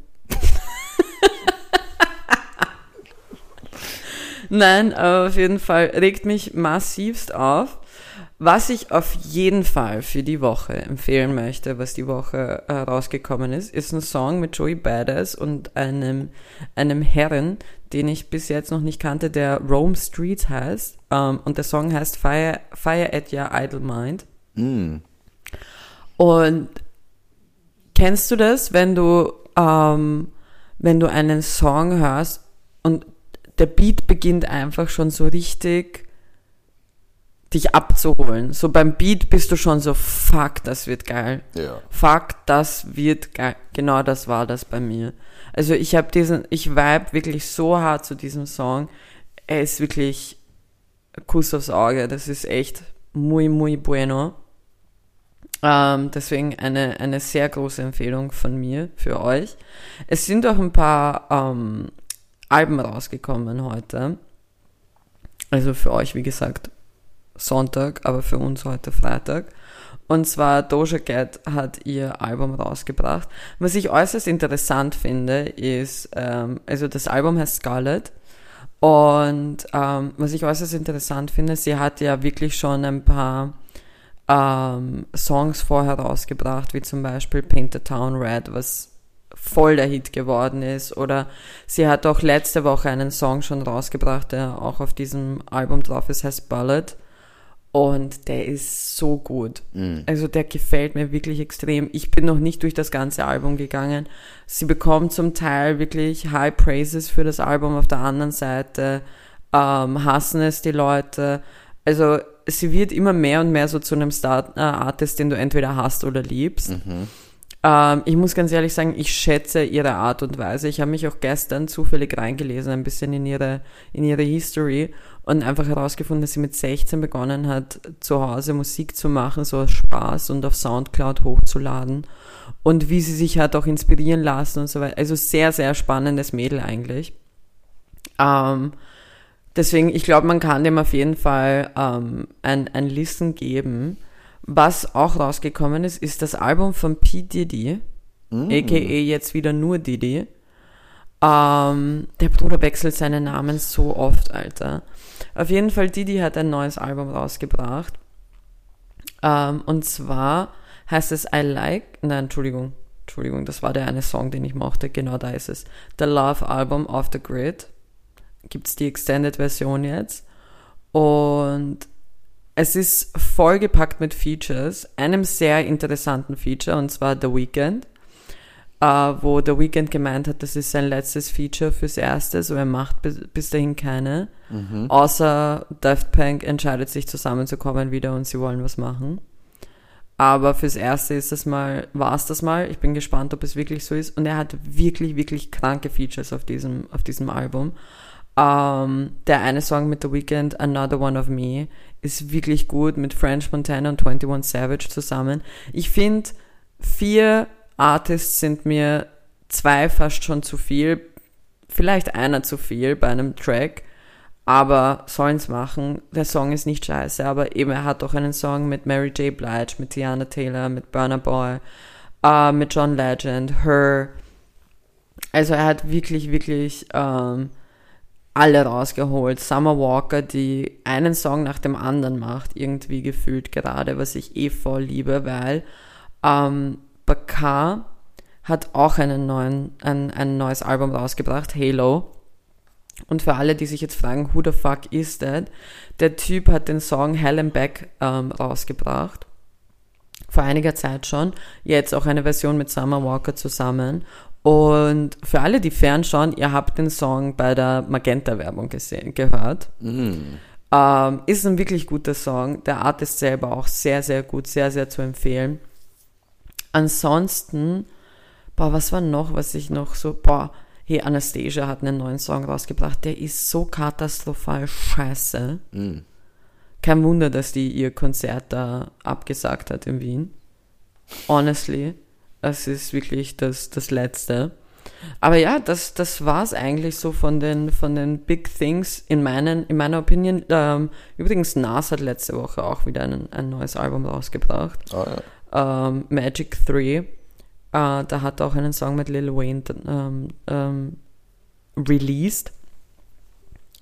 Nein, aber auf jeden Fall regt mich massivst auf. Was ich auf jeden Fall für die Woche empfehlen möchte, was die Woche äh, rausgekommen ist, ist ein Song mit Joey Badass und einem, einem Herren, den ich bis jetzt noch nicht kannte, der Rome Streets heißt. Ähm, und der Song heißt Fire, Fire at Your Idle Mind. Mm. Und kennst du das, wenn du, ähm, wenn du einen Song hörst und der Beat beginnt einfach schon so richtig dich abzuholen. So beim Beat bist du schon so, fuck, das wird geil. Ja. Fuck, das wird geil. Genau das war das bei mir. Also ich habe diesen, ich vibe wirklich so hart zu diesem Song. Er ist wirklich Kuss aufs Auge. Das ist echt muy, muy bueno. Ähm, deswegen eine, eine sehr große Empfehlung von mir für euch. Es sind auch ein paar ähm, Alben rausgekommen heute. Also für euch, wie gesagt, Sonntag, aber für uns heute Freitag. Und zwar Doja Cat hat ihr Album rausgebracht. Was ich äußerst interessant finde, ist, ähm, also das Album heißt Scarlet. Und ähm, was ich äußerst interessant finde, sie hat ja wirklich schon ein paar ähm, Songs vorher rausgebracht, wie zum Beispiel Paint the Town Red, was voll der Hit geworden ist. Oder sie hat auch letzte Woche einen Song schon rausgebracht, der auch auf diesem Album drauf ist, heißt Ballad. Und der ist so gut. Mhm. Also der gefällt mir wirklich extrem. Ich bin noch nicht durch das ganze Album gegangen. Sie bekommt zum Teil wirklich High Praises für das Album. Auf der anderen Seite ähm, hassen es die Leute. Also sie wird immer mehr und mehr so zu einem Star äh, Artist, den du entweder hast oder liebst. Mhm. Ähm, ich muss ganz ehrlich sagen, ich schätze ihre Art und Weise. Ich habe mich auch gestern zufällig reingelesen, ein bisschen in ihre, in ihre History und einfach herausgefunden, dass sie mit 16 begonnen hat, zu Hause Musik zu machen, so aus Spaß und auf Soundcloud hochzuladen. Und wie sie sich hat auch inspirieren lassen und so weiter. Also sehr, sehr spannendes Mädel eigentlich. Ähm, deswegen, ich glaube, man kann dem auf jeden Fall ähm, ein, ein Listen geben. Was auch rausgekommen ist, ist das Album von P. Diddy, Mhm. aka jetzt wieder nur Diddy. Ähm, der Bruder wechselt seinen Namen so oft, Alter. Auf jeden Fall, Diddy hat ein neues Album rausgebracht. Ähm, und zwar heißt es I Like, nein, Entschuldigung, Entschuldigung, das war der eine Song, den ich mochte, genau da ist es. The Love Album Off the Grid. Gibt's die Extended Version jetzt. Und es ist vollgepackt mit Features, einem sehr interessanten Feature, und zwar The Weeknd, äh, wo The Weeknd gemeint hat, das ist sein letztes Feature fürs Erste, so er macht bis, bis dahin keine. Außer Daft Punk entscheidet sich zusammenzukommen wieder und sie wollen was machen. Aber fürs Erste ist das mal, war es das mal. Ich bin gespannt, ob es wirklich so ist. Und er hat wirklich, wirklich kranke Features auf diesem, auf diesem Album. Ähm, der eine Song mit The Weeknd, Another One of Me, ist wirklich gut mit French Montana und 21 Savage zusammen. Ich finde, vier Artists sind mir zwei fast schon zu viel. Vielleicht einer zu viel bei einem Track. Aber sollen's machen. Der Song ist nicht scheiße, aber eben er hat auch einen Song mit Mary J. Blige, mit Tiana Taylor, mit Burner Boy, äh, mit John Legend, Her. Also er hat wirklich, wirklich ähm, alle rausgeholt. Summer Walker, die einen Song nach dem anderen macht, irgendwie gefühlt gerade, was ich eh voll liebe, weil ähm, Bakar hat auch einen neuen, ein, ein neues Album rausgebracht, Halo. Und für alle, die sich jetzt fragen, who the fuck is that? Der Typ hat den Song Hell and Back ähm, rausgebracht. Vor einiger Zeit schon. Jetzt auch eine Version mit Summer Walker zusammen. Und für alle, die fernschauen, ihr habt den Song bei der Magenta-Werbung gesehen, gehört. Mhm. Ähm, ist ein wirklich guter Song. Der Artist selber auch sehr, sehr gut, sehr, sehr zu empfehlen. Ansonsten, boah, was war noch, was ich noch so, boah, hey, Anastasia hat einen neuen Song rausgebracht, der ist so katastrophal scheiße. Mhm. Kein Wunder, dass die ihr Konzert da abgesagt hat in Wien. Honestly, es ist wirklich das, das Letzte. Aber ja, das, das war's eigentlich so von den, von den Big Things in, meinen, in meiner Opinion. Ähm, übrigens, Nas hat letzte Woche auch wieder ein, ein neues Album rausgebracht. Ah, ja. Ähm, Magic 3. Äh, da hat er auch einen Song mit Lil Wayne ähm, ähm, released.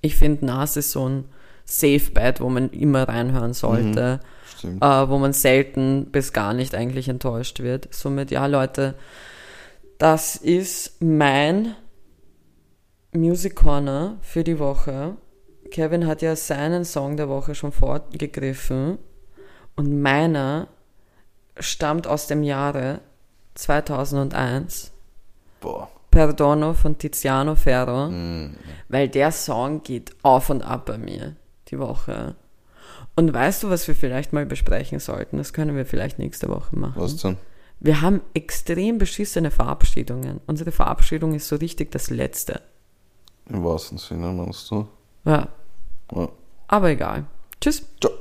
Ich finde, Nas ist so ein Safe Bet, wo man immer reinhören sollte Stimmt. äh, wo man selten bis gar nicht eigentlich enttäuscht wird. Somit, ja, Leute, das ist mein Music Corner für die Woche. Kevin hat ja seinen Song der Woche schon vorgegriffen und meiner stammt aus dem Jahre 2001. Boah. Perdono von Tiziano Ferro, Mhm. weil der Song geht auf und ab bei mir die Woche. Und weißt du, was wir vielleicht mal besprechen sollten? Das können wir vielleicht nächste Woche machen. Was denn? Wir haben extrem beschissene Verabschiedungen. Unsere Verabschiedung ist so richtig das Letzte. Im wahrsten Sinne meinst du? Ja, Ja. Aber egal. Tschüss. Ciao.